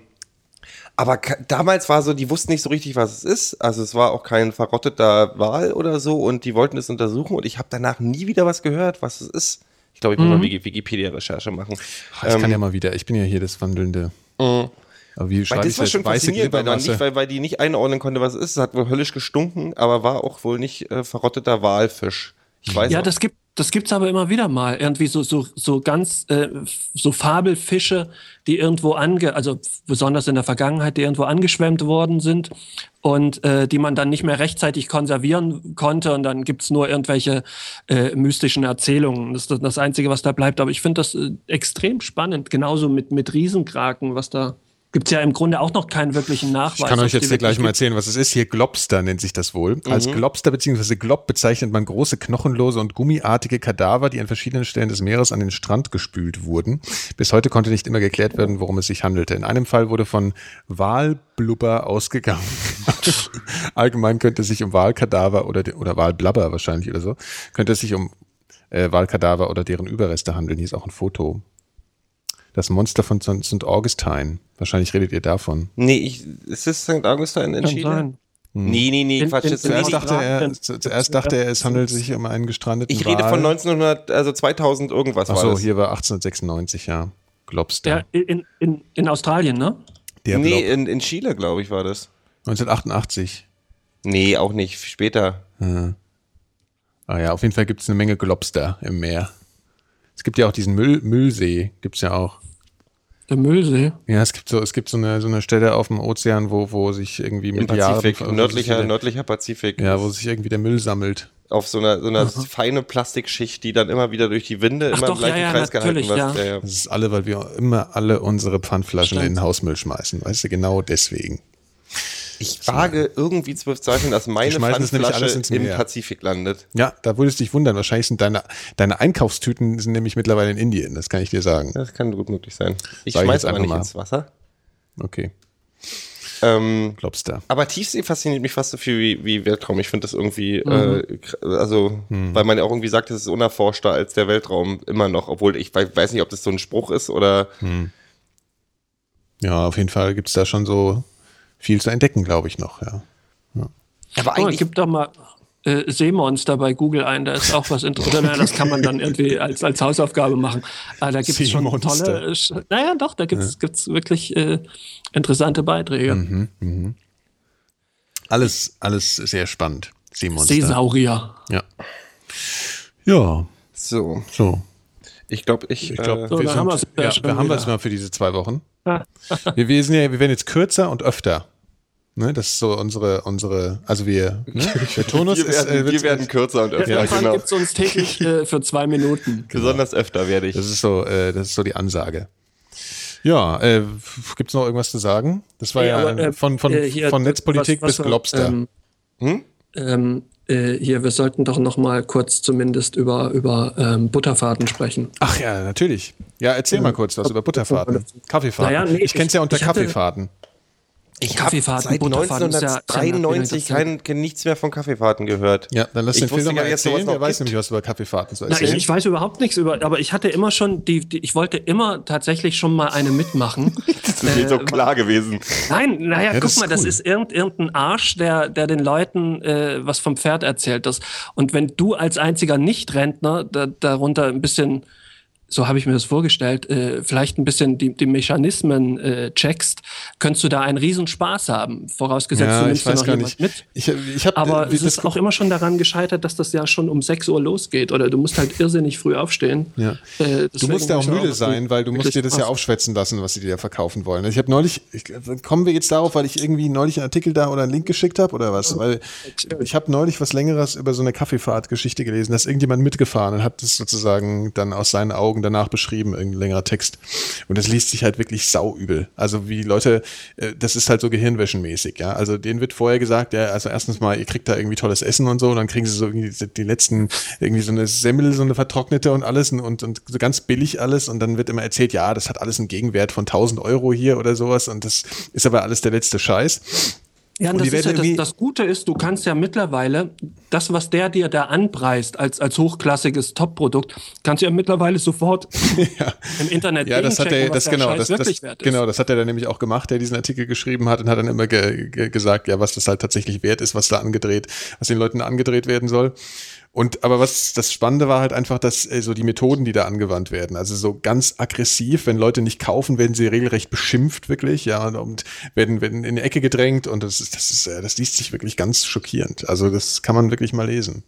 aber damals war so, die wussten nicht so richtig, was es ist. Also es war auch kein verrotteter Wal oder so und die wollten es untersuchen und ich habe danach nie wieder was gehört, was es ist. Ich glaube, ich muss mal Wiki- Wikipedia-Recherche machen. Ach, ich kann ja mal wieder, ich bin ja hier das wandelnde. Aber wie Weil das war schon faszinierend, weil, man nicht, weil, weil die nicht einordnen konnte, was es ist. Es hat wohl höllisch gestunken, aber war auch wohl nicht äh, verrotteter Walfisch. Ich weiß Ja, auch- das gibt das gibt's aber immer wieder mal. Irgendwie so, so, so ganz, äh, so Fabelfische, die irgendwo ange, also besonders in der Vergangenheit, die irgendwo angeschwemmt worden sind und äh, die man dann nicht mehr rechtzeitig konservieren konnte und dann gibt's nur irgendwelche äh, mystischen Erzählungen. Das ist das, Einzige, was da bleibt. Aber ich finde das äh, extrem spannend. Genauso mit, mit Riesenkraken, was da gibt's ja im Grunde auch noch keinen wirklichen Nachweis. Ich kann euch jetzt hier gleich mal erzählen, was es ist. Hier Globster nennt sich das wohl. Als Globster bzw. Glob bezeichnet man große knochenlose und gummiartige Kadaver, die an verschiedenen Stellen des Meeres an den Strand gespült wurden. Bis heute konnte nicht immer geklärt werden, worum es sich handelte. In einem Fall wurde von Walblubber ausgegangen. Allgemein könnte es sich um Walkadaver oder, de- oder Walblabber wahrscheinlich oder so, könnte es sich um äh, Walkadaver oder deren Überreste handeln. Hier ist auch ein Foto. Das Monster von St. Augustine. Wahrscheinlich redet ihr davon. Nee, ich, ist das St. Augustin Kann entschieden? sein. Nee, nee, nee, In- Quatsch. in- in- nee, Zuerst nee, dachte, er, zuerst dachte er, es handelt sich um einen gestrandeten ich rede von 1900, also 2000 irgendwas war Achso, das. hier war 1896, ja. Globster. Ja, in, in, in Australien, ne? Der nee, Blob. in, in Chile, glaube ich, war das. 1988. Nee, auch nicht, später. Ah ja, auf jeden Fall gibt es eine Menge Globster im Meer. Es gibt ja auch diesen Müll, Müllsee, gibt es ja auch. Der Müllsee. Ja, es gibt so, es gibt so eine, so eine Stelle auf dem Ozean, wo, wo sich irgendwie Im Milliarden, Pazifik, wo sich nördlicher, wieder- nördlicher Pazifik. ja, wo sich irgendwie der Müll sammelt. Auf so einer, so einer feine Plastikschicht, die dann immer wieder durch die Winde Ach immer doch, im gleichen ja, ja, Kreis gehalten wird. ja. Ja, ja. Das ist alle, weil wir immer alle unsere Pfandflaschen Stimmt. in den Hausmüll schmeißen. Weißt du, genau deswegen. Ich wage irgendwie zu bezweifeln, dass meine es Pfandflasche im. Pazifik landet. Ja, da würdest du dich wundern. Wahrscheinlich sind deine, deine Einkaufstüten sind nämlich mittlerweile in Indien. Das kann ich dir sagen. Das kann gut möglich sein. Ich Sag ich schmeiß jetzt aber nicht mal. ins Wasser. Okay, Ähm, Globster. aber Tiefsee fasziniert mich fast so viel wie, wie Weltraum. Ich finde das irgendwie, Mhm. äh, also, weil man ja auch irgendwie sagt, es ist unerforschter als der Weltraum immer noch, obwohl ich wei- weiß nicht, ob das so ein Spruch ist oder Ja, auf jeden Fall gibt's da schon so viel zu entdecken, glaube ich noch. Ja. aber Oh, eigentlich gib doch mal äh, Seemonster bei Google ein, da ist auch was interessantes. Das kann man dann irgendwie als, als Hausaufgabe machen. Ah, da gibt es schon tolle. äh, Sch- Naja, doch, da gibt es gibt's wirklich äh, interessante Beiträge. Mhm. Alles, alles sehr spannend. Seemonster. Seesaurier. Ja. Ja, so. so. Ich glaube, ich, Ich glaube, äh, So, wir, haben sind, ja ja, wir haben es mal für diese zwei Wochen. wir, wir, sind ja, wir werden jetzt kürzer und öfter. Ne, das ist so unsere, unsere, also wir, ne, der Turnus wir, ist, werden, äh, wird- wir werden kürzer und öfter, Ja, genau. gibt es uns täglich äh, für zwei Minuten. Besonders öfter werde ich. Das ist so, äh, das ist so die Ansage. Ja, äh, gibt es noch irgendwas zu sagen? Das war Nee, ja aber, äh, von, von, äh, hier, von Netzpolitik was- was bis Globster. Ähm, Hm? ähm, äh, hier, wir sollten doch noch mal kurz zumindest über, über ähm, Butterfahrten sprechen. Ach ja, natürlich. Ja, erzähl mal kurz was über Butterfahrten. Kaffeefahrten. Naja, nee, ich kenn's ja ich- unter ich hatte- Kaffeefahrten. Ich habe Kaffeefahrten, seit Butterfahrten ist ja- 1993 ist ja- kein, kein, nichts mehr von Kaffeefahrten gehört. Ja, dann lass Ich den gar mal erzählen. Noch weiß gibt. nämlich was über Kaffeefahrten zu Na, ich, erzählen. ich weiß überhaupt nichts über, aber ich hatte immer schon die, die ich wollte immer tatsächlich schon mal eine mitmachen. Das ist mir so klar gewesen. Nein, naja, Ja, das guck mal, das cool. ist irgend, irgendein Arsch, der, der den Leuten äh, was vom Pferd erzählt. Das. Und wenn du als einziger Nicht-Rentner da, darunter ein bisschen so habe ich mir das vorgestellt, äh, vielleicht ein bisschen die, die Mechanismen äh, checkst, könntest du da einen Riesenspaß haben. Vorausgesetzt, Ja, du nimmst dir noch jemand nicht. mit. Ich, ich hab, Aber es ist auch immer schon daran gescheitert, dass das ja schon um 6 Uhr losgeht. Oder du musst halt irrsinnig früh aufstehen. Ja. Äh, Du musst ja auch müde sein, weil du musst dir das ja aufschwätzen lassen, was sie dir verkaufen wollen. Ich habe neulich, ich, kommen wir jetzt darauf, weil ich irgendwie neulich einen Artikel da oder einen Link geschickt habe oder was? Weil ich habe neulich was längeres über so eine Kaffeefahrtgeschichte gelesen, da ist irgendjemand mitgefahren und hat das sozusagen dann aus seinen Augen danach beschrieben, irgendein längerer Text. Und das liest sich halt wirklich sauübel. Also wie Leute, äh, das ist halt so gehirnwäschenmäßig, ja. Also denen wird vorher gesagt, ja, also erstens mal, ihr kriegt da irgendwie tolles Essen und so, und dann kriegen sie so irgendwie die, letzten, irgendwie so eine Semmel, so eine vertrocknete und alles und, und so ganz billig alles und dann wird immer erzählt, ja, das hat alles einen Gegenwert von 1000 Euro hier oder sowas und das ist aber alles der letzte Scheiß. Ja, und das, ist ja das, das Gute ist, du kannst ja mittlerweile das, was der dir da anpreist als, als hochklassiges Top-Produkt, kannst du ja mittlerweile sofort im Internet Ja, das hat er, das genau, das, wirklich das, wert ist. genau, das hat er dann nämlich auch gemacht, der diesen Artikel geschrieben hat und hat dann immer ge, ge, gesagt, ja, was das halt tatsächlich wert ist, was da angedreht, was den Leuten angedreht werden soll. Und aber was das Spannende war halt einfach, dass äh, so die Methoden, die da angewandt werden, also so ganz aggressiv, wenn Leute nicht kaufen, werden sie regelrecht beschimpft wirklich, ja, und, werden, werden in die Ecke gedrängt und das ist, das ist, äh, das liest sich wirklich ganz schockierend. Also das kann man wirklich mal lesen.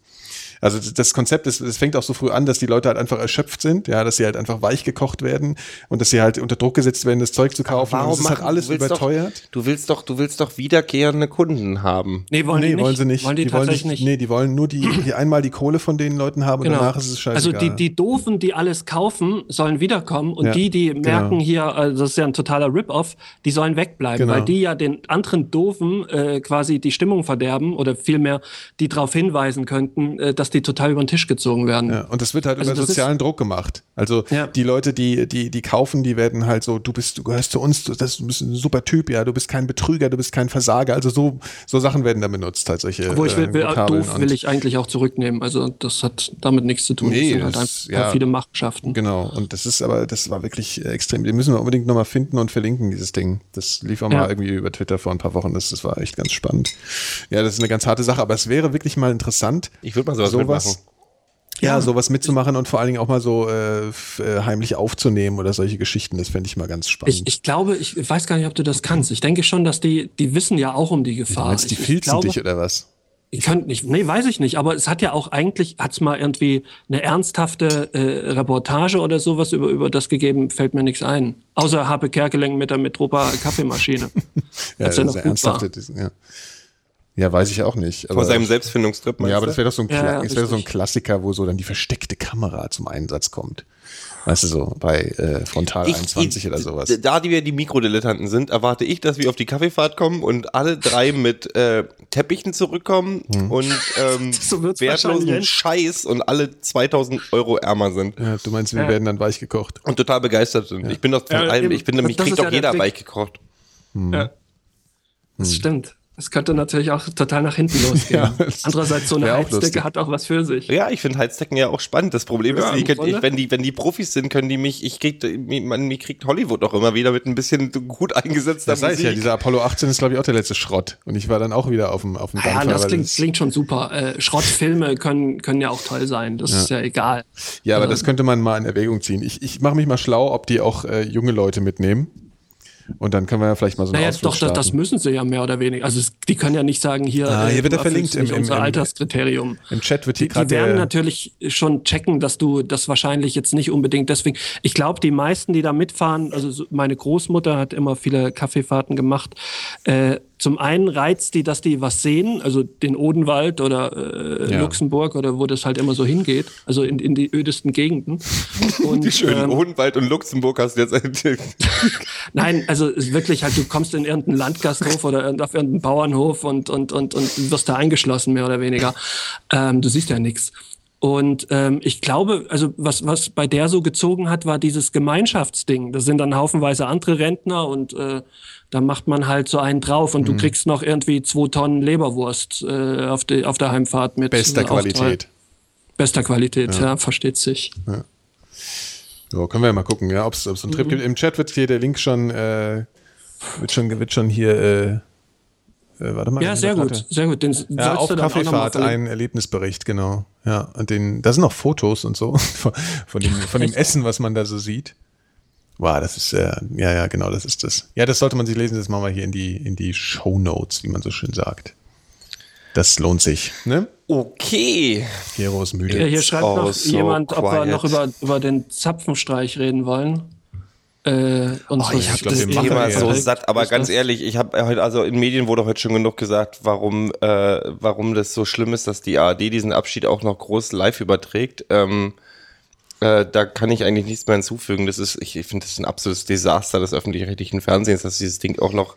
Also das Konzept ist, es fängt auch so früh an, dass die Leute halt einfach erschöpft sind, ja, dass sie halt einfach weich gekocht werden und dass sie halt unter Druck gesetzt werden, das Zeug zu kaufen. und es ist halt alles du überteuert. Doch, du willst doch, du willst doch wiederkehrende Kunden haben. Nee, wollen nee, die nicht. wollen sie nicht. Wollen die, wollen tatsächlich nicht. Nee, die wollen nur die, die einmal die Kohle von den Leuten haben und Genau. danach ist es scheißegal. Also die, die Doofen, die alles kaufen, sollen wiederkommen und Ja, die, die genau. merken hier, also das ist ja ein totaler Rip-Off, die sollen wegbleiben, Genau. weil die ja den anderen Doofen äh, quasi die Stimmung verderben oder vielmehr die darauf hinweisen könnten, äh, dass die total über den Tisch gezogen werden. Ja, und das wird halt Also über sozialen Druck gemacht. Also Ja. die Leute, die, die, die kaufen, die werden halt so, du bist, du gehörst zu uns, du, das, du bist ein super Typ, ja, du bist kein Betrüger, du bist kein Versager. Also so, so Sachen werden da benutzt, halt solche. Wo ich will, will äh, Vokabeln doof will ich eigentlich auch zurücknehmen. Also das hat damit nichts zu tun. Nee, das sind halt einfach ja. viele Machenschaften. Genau, und das ist aber, das war wirklich äh, extrem. Die müssen wir unbedingt nochmal finden und verlinken, dieses Ding. Das lief auch Ja. mal irgendwie über Twitter vor ein paar Wochen. Das, das war echt ganz spannend. Ja, das ist eine ganz harte Sache, aber es wäre wirklich mal interessant, Ich würde mal sowas, mitmachen. ja, sowas mitzumachen und vor allen Dingen auch mal so äh, äh, heimlich aufzunehmen oder solche Geschichten. Das fände ich mal ganz spannend. Ich, ich glaube, ich weiß gar nicht, ob du das kannst. Ich denke schon, dass die, die wissen ja auch um die du Gefahr. meinst, die ich, ich filzen glaube, dich oder was? Ich könnte nicht, nee, weiß ich nicht, aber es hat ja auch eigentlich, hat es mal irgendwie eine ernsthafte äh, Reportage oder sowas über, über das gegeben, fällt mir nichts ein. Außer Harpe Kerkeling mit der Metropa Kaffeemaschine. Ja, das noch ist gut war. ernsthafte, das- ja. Ja, weiß ich auch nicht. Vor seinem Selbstfindungstrip. meinst ja, aber das wäre doch so ein, Ja, Kla ja, das wäre so ein. Klassiker, wo so dann die versteckte Kamera zum Einsatz kommt. Weißt du, so bei äh, Frontal 21 oder sowas. Da die wir die Mikrodilettanten sind, erwarte ich, dass wir auf die Kaffeefahrt kommen und alle drei mit äh, Teppichen zurückkommen Hm. und ähm, So wertlosen Scheiß und alle 2000 Euro ärmer sind. Ja, du meinst, wir Ja. werden dann weich gekocht. Und total begeistert sind. Ich bin doch von Ja, allem, ich bin nämlich, kriegt doch ja der jeder weich gekocht. Ja. Das stimmt. Das könnte natürlich auch total nach hinten losgehen. Ja, das Andererseits, so eine auch Heizdecke hat auch was für sich. Ja, ich finde Heizdecken ja auch spannend. Das Problem Ja, ist, ich könnt, ich, wenn die, wenn die Profis sind, können die mich, ich krieg, man, mich kriegt Hollywood auch immer wieder mit ein bisschen gut eingesetzter Das ich ja, dieser Apollo 18 ist, glaube ich, auch der letzte Schrott. Und ich war dann auch wieder auf dem, auf dem Ja, Dampfer, das klingt, klingt schon super. Äh, Schrottfilme können, können ja auch toll sein. Das ist ja egal. Ja, aber Also- das könnte man mal in Erwägung ziehen. Ich, ich mache mich mal schlau, ob die auch äh, junge Leute mitnehmen. Und dann können wir ja vielleicht mal so einen Naja, Ausflug doch, das, das starten. müssen sie ja mehr oder weniger. Also es, die können ja nicht sagen, hier, Ah, hier wird du er verlinkt im- im- unser im- Alterskriterium. Im Chat wird Die, hier gerade die werden natürlich schon checken, dass du das wahrscheinlich jetzt nicht unbedingt deswegen. Ich glaube, die meisten, die da mitfahren, also so- meine Großmutter hat immer viele Kaffeefahrten gemacht. Äh, zum einen reizt die, dass die was sehen, also den Odenwald oder äh, Ja. Luxemburg oder wo das halt immer so hingeht, also in, in die ödesten Gegenden. Und, Die schönen ähm, Odenwald und Luxemburg hast du jetzt. Nein, also wirklich halt, du kommst in irgendeinen Landgasthof oder auf irgendeinen Bauernhof und, und, und, und wirst da eingeschlossen, mehr oder weniger. Ähm, du siehst ja nichts. Und ähm, ich glaube, also was, was bei der so gezogen hat, war dieses Gemeinschaftsding. Das sind dann haufenweise andere Rentner und äh, da macht man halt so einen drauf und Mhm. du kriegst noch irgendwie zwei Tonnen Leberwurst äh, auf, die, auf der Heimfahrt mit. bester äh. Qualität. Bester Qualität, ja, versteht sich. So, können wir ja mal gucken, ja, ob es so einen Mhm. Trip gibt. Im Chat wird hier der Link schon, äh, wird schon, wird schon hier äh, Äh, warte mal. Ja, sehr gut, Platte. sehr gut. Den Ja, auf Kaffeefahrt, ein Erlebnisbericht, genau. Ja, und den, da sind noch Fotos und so von, von, dem, von dem Essen, was man da so sieht. Wow, das ist, äh, ja, ja, genau, das ist das. Ja, das sollte man sich lesen, das machen wir hier in die, in die Show Notes, wie man so schön sagt. Das lohnt sich, ne? Okay. Gero ist müde. Ja, hier schreibt noch Also jemand, ob wir quiet. noch über, über den Zapfenstreich reden wollen. Äh, und Oh, ich habe das Thema ja. so satt, aber Ist ganz das- ehrlich, ich habe heute, also in Medien wurde heute schon genug gesagt, warum, äh, warum das so schlimm ist, dass die ARD diesen Abschied auch noch groß live überträgt. Ähm, äh, da kann ich eigentlich nichts mehr hinzufügen. Das ist, ich, ich finde, das ein absolutes Desaster des öffentlich-rechtlichen Fernsehens, dass dieses Ding auch noch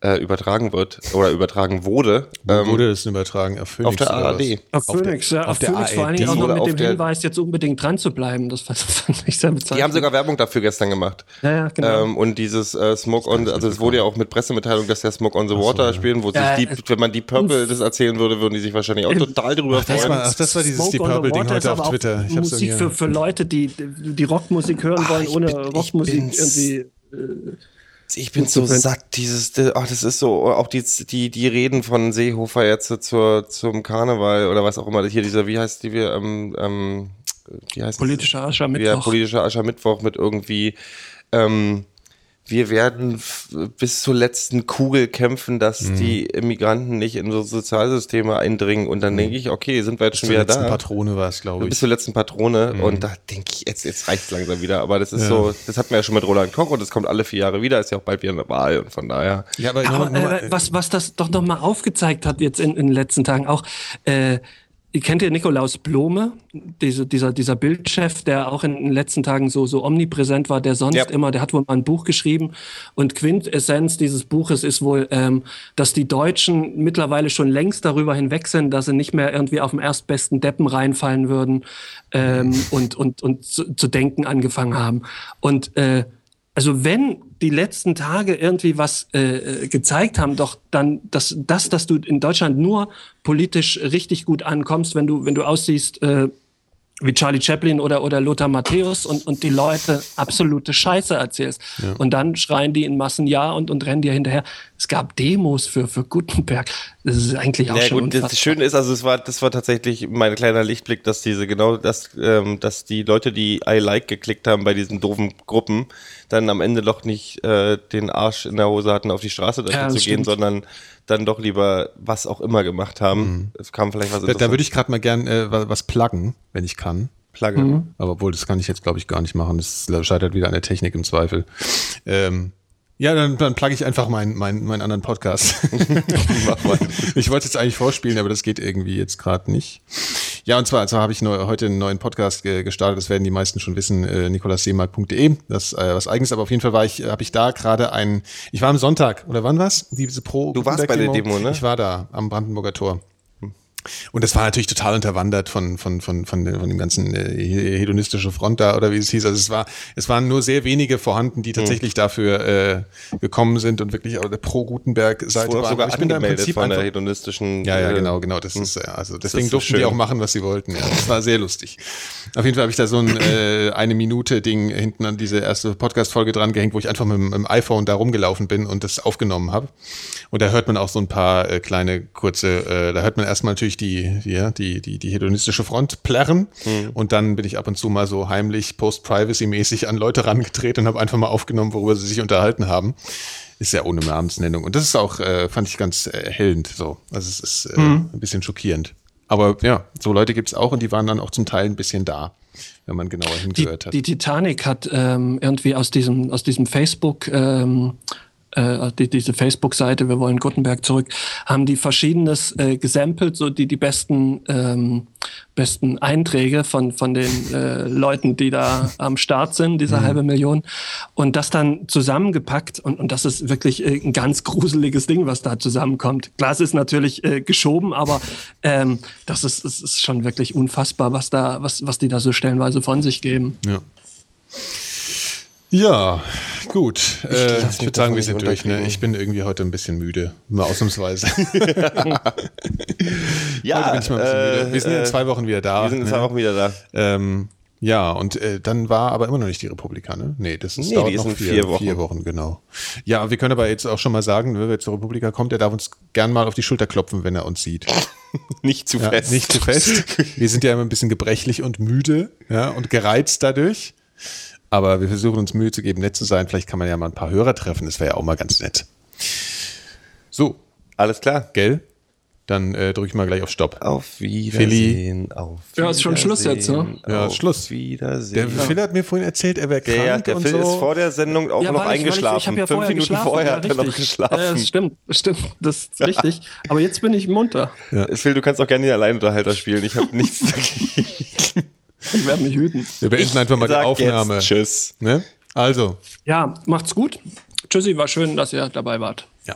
äh, übertragen wird oder übertragen wurde. Wo Ähm, wurde das denn übertragen? Auf, Phoenix auf der ARD. Auf Phoenix, ja, auf auf der Phoenix vor allen Dingen auch noch mit dem der- Hinweis, jetzt unbedingt dran zu bleiben. Das fand ich sehr bezeichnend. Die haben sogar Werbung dafür gestern gemacht. Ja, ja, genau. Ähm, und dieses äh, Smoke on, also es wurde ja auch mit Pressemitteilung, dass der Smoke on the Water spielen, wo Ja, sich es- die, wenn man die Purple das erzählen würde, würden die sich wahrscheinlich auch total drüber Das freuen. war, ach, das war dieses Smoke Deep on the Purple Ding Water ist heute auf Twitter. Ich Musik für, für Leute, die die Rockmusik hören wollen, ohne Rockmusik irgendwie. Ich bin so satt, dieses, ach, das ist so, auch die, die, die Reden von Seehofer jetzt zur, zum Karneval oder was auch immer, hier dieser, wie heißt die, wir, ähm, ähm, wie heißt Politischer? Aschermittwoch. Ja, politischer Aschermittwoch mit irgendwie, ähm, wir werden bis zur letzten Kugel kämpfen, dass Mhm. die Immigranten nicht in unsere Sozialsysteme eindringen. Und dann denke ich, okay, sind wir jetzt schon Zur wieder letzten da. Patrone war es, glaube bis ich. zur letzten Patrone und da denke ich, jetzt, jetzt reicht's langsam wieder. Aber das ist Ja. so, das hatten wir ja schon mit Roland Koch und das kommt alle vier Jahre wieder, ist ja auch bald wieder eine Wahl und von daher. Ja, aber, Aber nur mal- äh, was, was das doch noch mal aufgezeigt hat jetzt in, in den letzten Tagen auch, äh, ihr kennt ihr Nikolaus Blome, diese, dieser, dieser Bildchef, der auch in den letzten Tagen so, so omnipräsent war, der sonst Ja. immer, der hat wohl mal ein Buch geschrieben und Quintessenz dieses Buches ist wohl, ähm, dass die Deutschen mittlerweile schon längst darüber hinweg sind, dass sie nicht mehr irgendwie auf dem erstbesten Deppen reinfallen würden ähm, und, und, und zu, zu denken angefangen haben. Und äh, also wenn die letzten Tage irgendwie was äh, äh, gezeigt haben, doch dann das, das, dass du in Deutschland nur politisch richtig gut ankommst, wenn du, wenn du aussiehst äh, wie Charlie Chaplin oder, oder Lothar Matthäus und, und die Leute absolute Scheiße erzählst. Und dann schreien die in Massen ja und, und rennen dir hinterher. Es gab Demos für, für Gutenberg. Das ist eigentlich auch Ja schon gut, das unfassbar. Schöne ist, also es war, das war tatsächlich mein kleiner Lichtblick, dass diese genau das, ähm, dass die Leute, die I like geklickt haben bei diesen doofen Gruppen, dann am Ende doch nicht äh, den Arsch in der Hose hatten, auf die Straße dafür Ja, das zu gehen, stimmt. sondern dann doch lieber was auch immer gemacht haben. Es kam vielleicht was da, da würde ich gerade mal gern äh, wa- was pluggen, wenn ich kann. Plugge. Aber obwohl, das kann ich jetzt, glaube ich, gar nicht machen. Das scheitert wieder an der Technik im Zweifel. Ähm, ja, dann, dann plugge ich einfach meinen meinen meinen anderen Podcast. Ich wollte es eigentlich vorspielen, aber das geht irgendwie jetzt gerade nicht. Ja, und zwar, zwar habe ich neu, heute einen neuen Podcast ge gestartet, das werden die meisten schon wissen, äh, nikolasseemark.de, das äh, was eigenes, aber auf jeden Fall war ich, habe ich da gerade ein, ich war am Sonntag, oder wann was? Diese Pro Du warst bei der Demo, ne? Ich war da, am Brandenburger Tor. Und das war natürlich total unterwandert von, von, von, von, von dem ganzen äh, hedonistische Front da oder wie es hieß. Also es war, es waren nur sehr wenige vorhanden, die tatsächlich dafür äh, gekommen sind und wirklich auf der Pro-Gutenberg-Seite Wurde auch waren. sogar ich bin da im Prinzip von der hedonistischen. ja, ja, äh, genau, genau. Das ist, äh, also deswegen ist so durften die schön. auch machen, was sie wollten. Ja, das war sehr lustig. Auf jeden Fall habe ich da so ein äh, eine Minute Ding hinten an diese erste Podcast-Folge dran gehängt, wo ich einfach mit, dem- mit dem iPhone da rumgelaufen bin und das aufgenommen habe. Und da hört man auch so ein paar äh, kleine kurze, äh, da hört man erstmal natürlich die, die, die, die, die hedonistische Front plärren. Mhm. Und dann bin ich ab und zu mal so heimlich Post-Privacy-mäßig an Leute rangetreten und habe einfach mal aufgenommen, worüber sie sich unterhalten haben. Ist ja ohne Namensnennung. Und das ist auch, äh, fand ich ganz äh, erhellend so. Also es ist äh, Mhm. ein bisschen schockierend. Aber ja, so Leute gibt's auch und die waren dann auch zum Teil ein bisschen da, wenn man genauer die, hingehört hat. die Titanic hat ähm, irgendwie aus diesem, aus diesem Facebook, ähm, äh, die, diese Facebook-Seite, wir wollen Gutenberg zurück, haben die verschiedenes äh, gesampelt, so die, die besten, ähm, besten Einträge von, von den äh, Leuten, die da am Start sind, diese halbe Million. Und das dann zusammengepackt und, und das ist wirklich äh, ein ganz gruseliges Ding, was da zusammenkommt. Klar, es ist natürlich äh, geschoben, aber ähm, das ist, es ist schon wirklich unfassbar, was da, was, was die da so stellenweise von sich geben. Ja. Ja, gut. Ich, äh, ich würde sagen, wir sind durch. Ne? Ich bin irgendwie heute ein bisschen müde. Mal ausnahmsweise. Ja, heute bin ich mal ein bisschen müde. Wir sind in äh, zwei Wochen wieder da. wir sind in ne? zwei Wochen wieder da. Ähm, Ja, und äh, dann war aber immer noch nicht die Republika, ne? Nee, das ist Nee, dauert noch vier, vier Wochen. Vier Wochen, genau. Ja, wir können aber jetzt auch schon mal sagen, ne, wer zur Republika kommt, der darf uns gern mal auf die Schulter klopfen, wenn er uns sieht. Nicht zu Ja, fest. Nicht zu fest. Wir sind ja immer ein bisschen gebrechlich und müde ja, und gereizt dadurch. Aber wir versuchen uns Mühe zu geben, nett zu sein. Vielleicht kann man ja mal ein paar Hörer treffen. Das wäre ja auch mal ganz nett. So, Alles klar. gell? Dann äh, drücke ich mal gleich auf Stopp. Auf Wiedersehen. Auf Ja, ist schon Schluss jetzt, ne? Wiedersehen, Ja, auf Schluss. Wiedersehen. Der Phil hat mir vorhin erzählt, er wäre krank der, der und Phil so. ist vor der Sendung auch Ja, noch ich- weil ich- eingeschlafen. Ich, habe ja Fünf Minuten geschlafen, vorher hat er noch geschlafen. Ja, das stimmt, das stimmt, das ist richtig. Aber jetzt bin ich munter. Phil, du kannst auch gerne den Alleinunterhalter spielen. Ich habe nichts dagegen. Ich werde mich hüten. Wir beenden einfach mal die Aufnahme. Jetzt tschüss. Ne? Also, Ja, macht's gut. Tschüssi, war schön, dass ihr dabei wart. ja.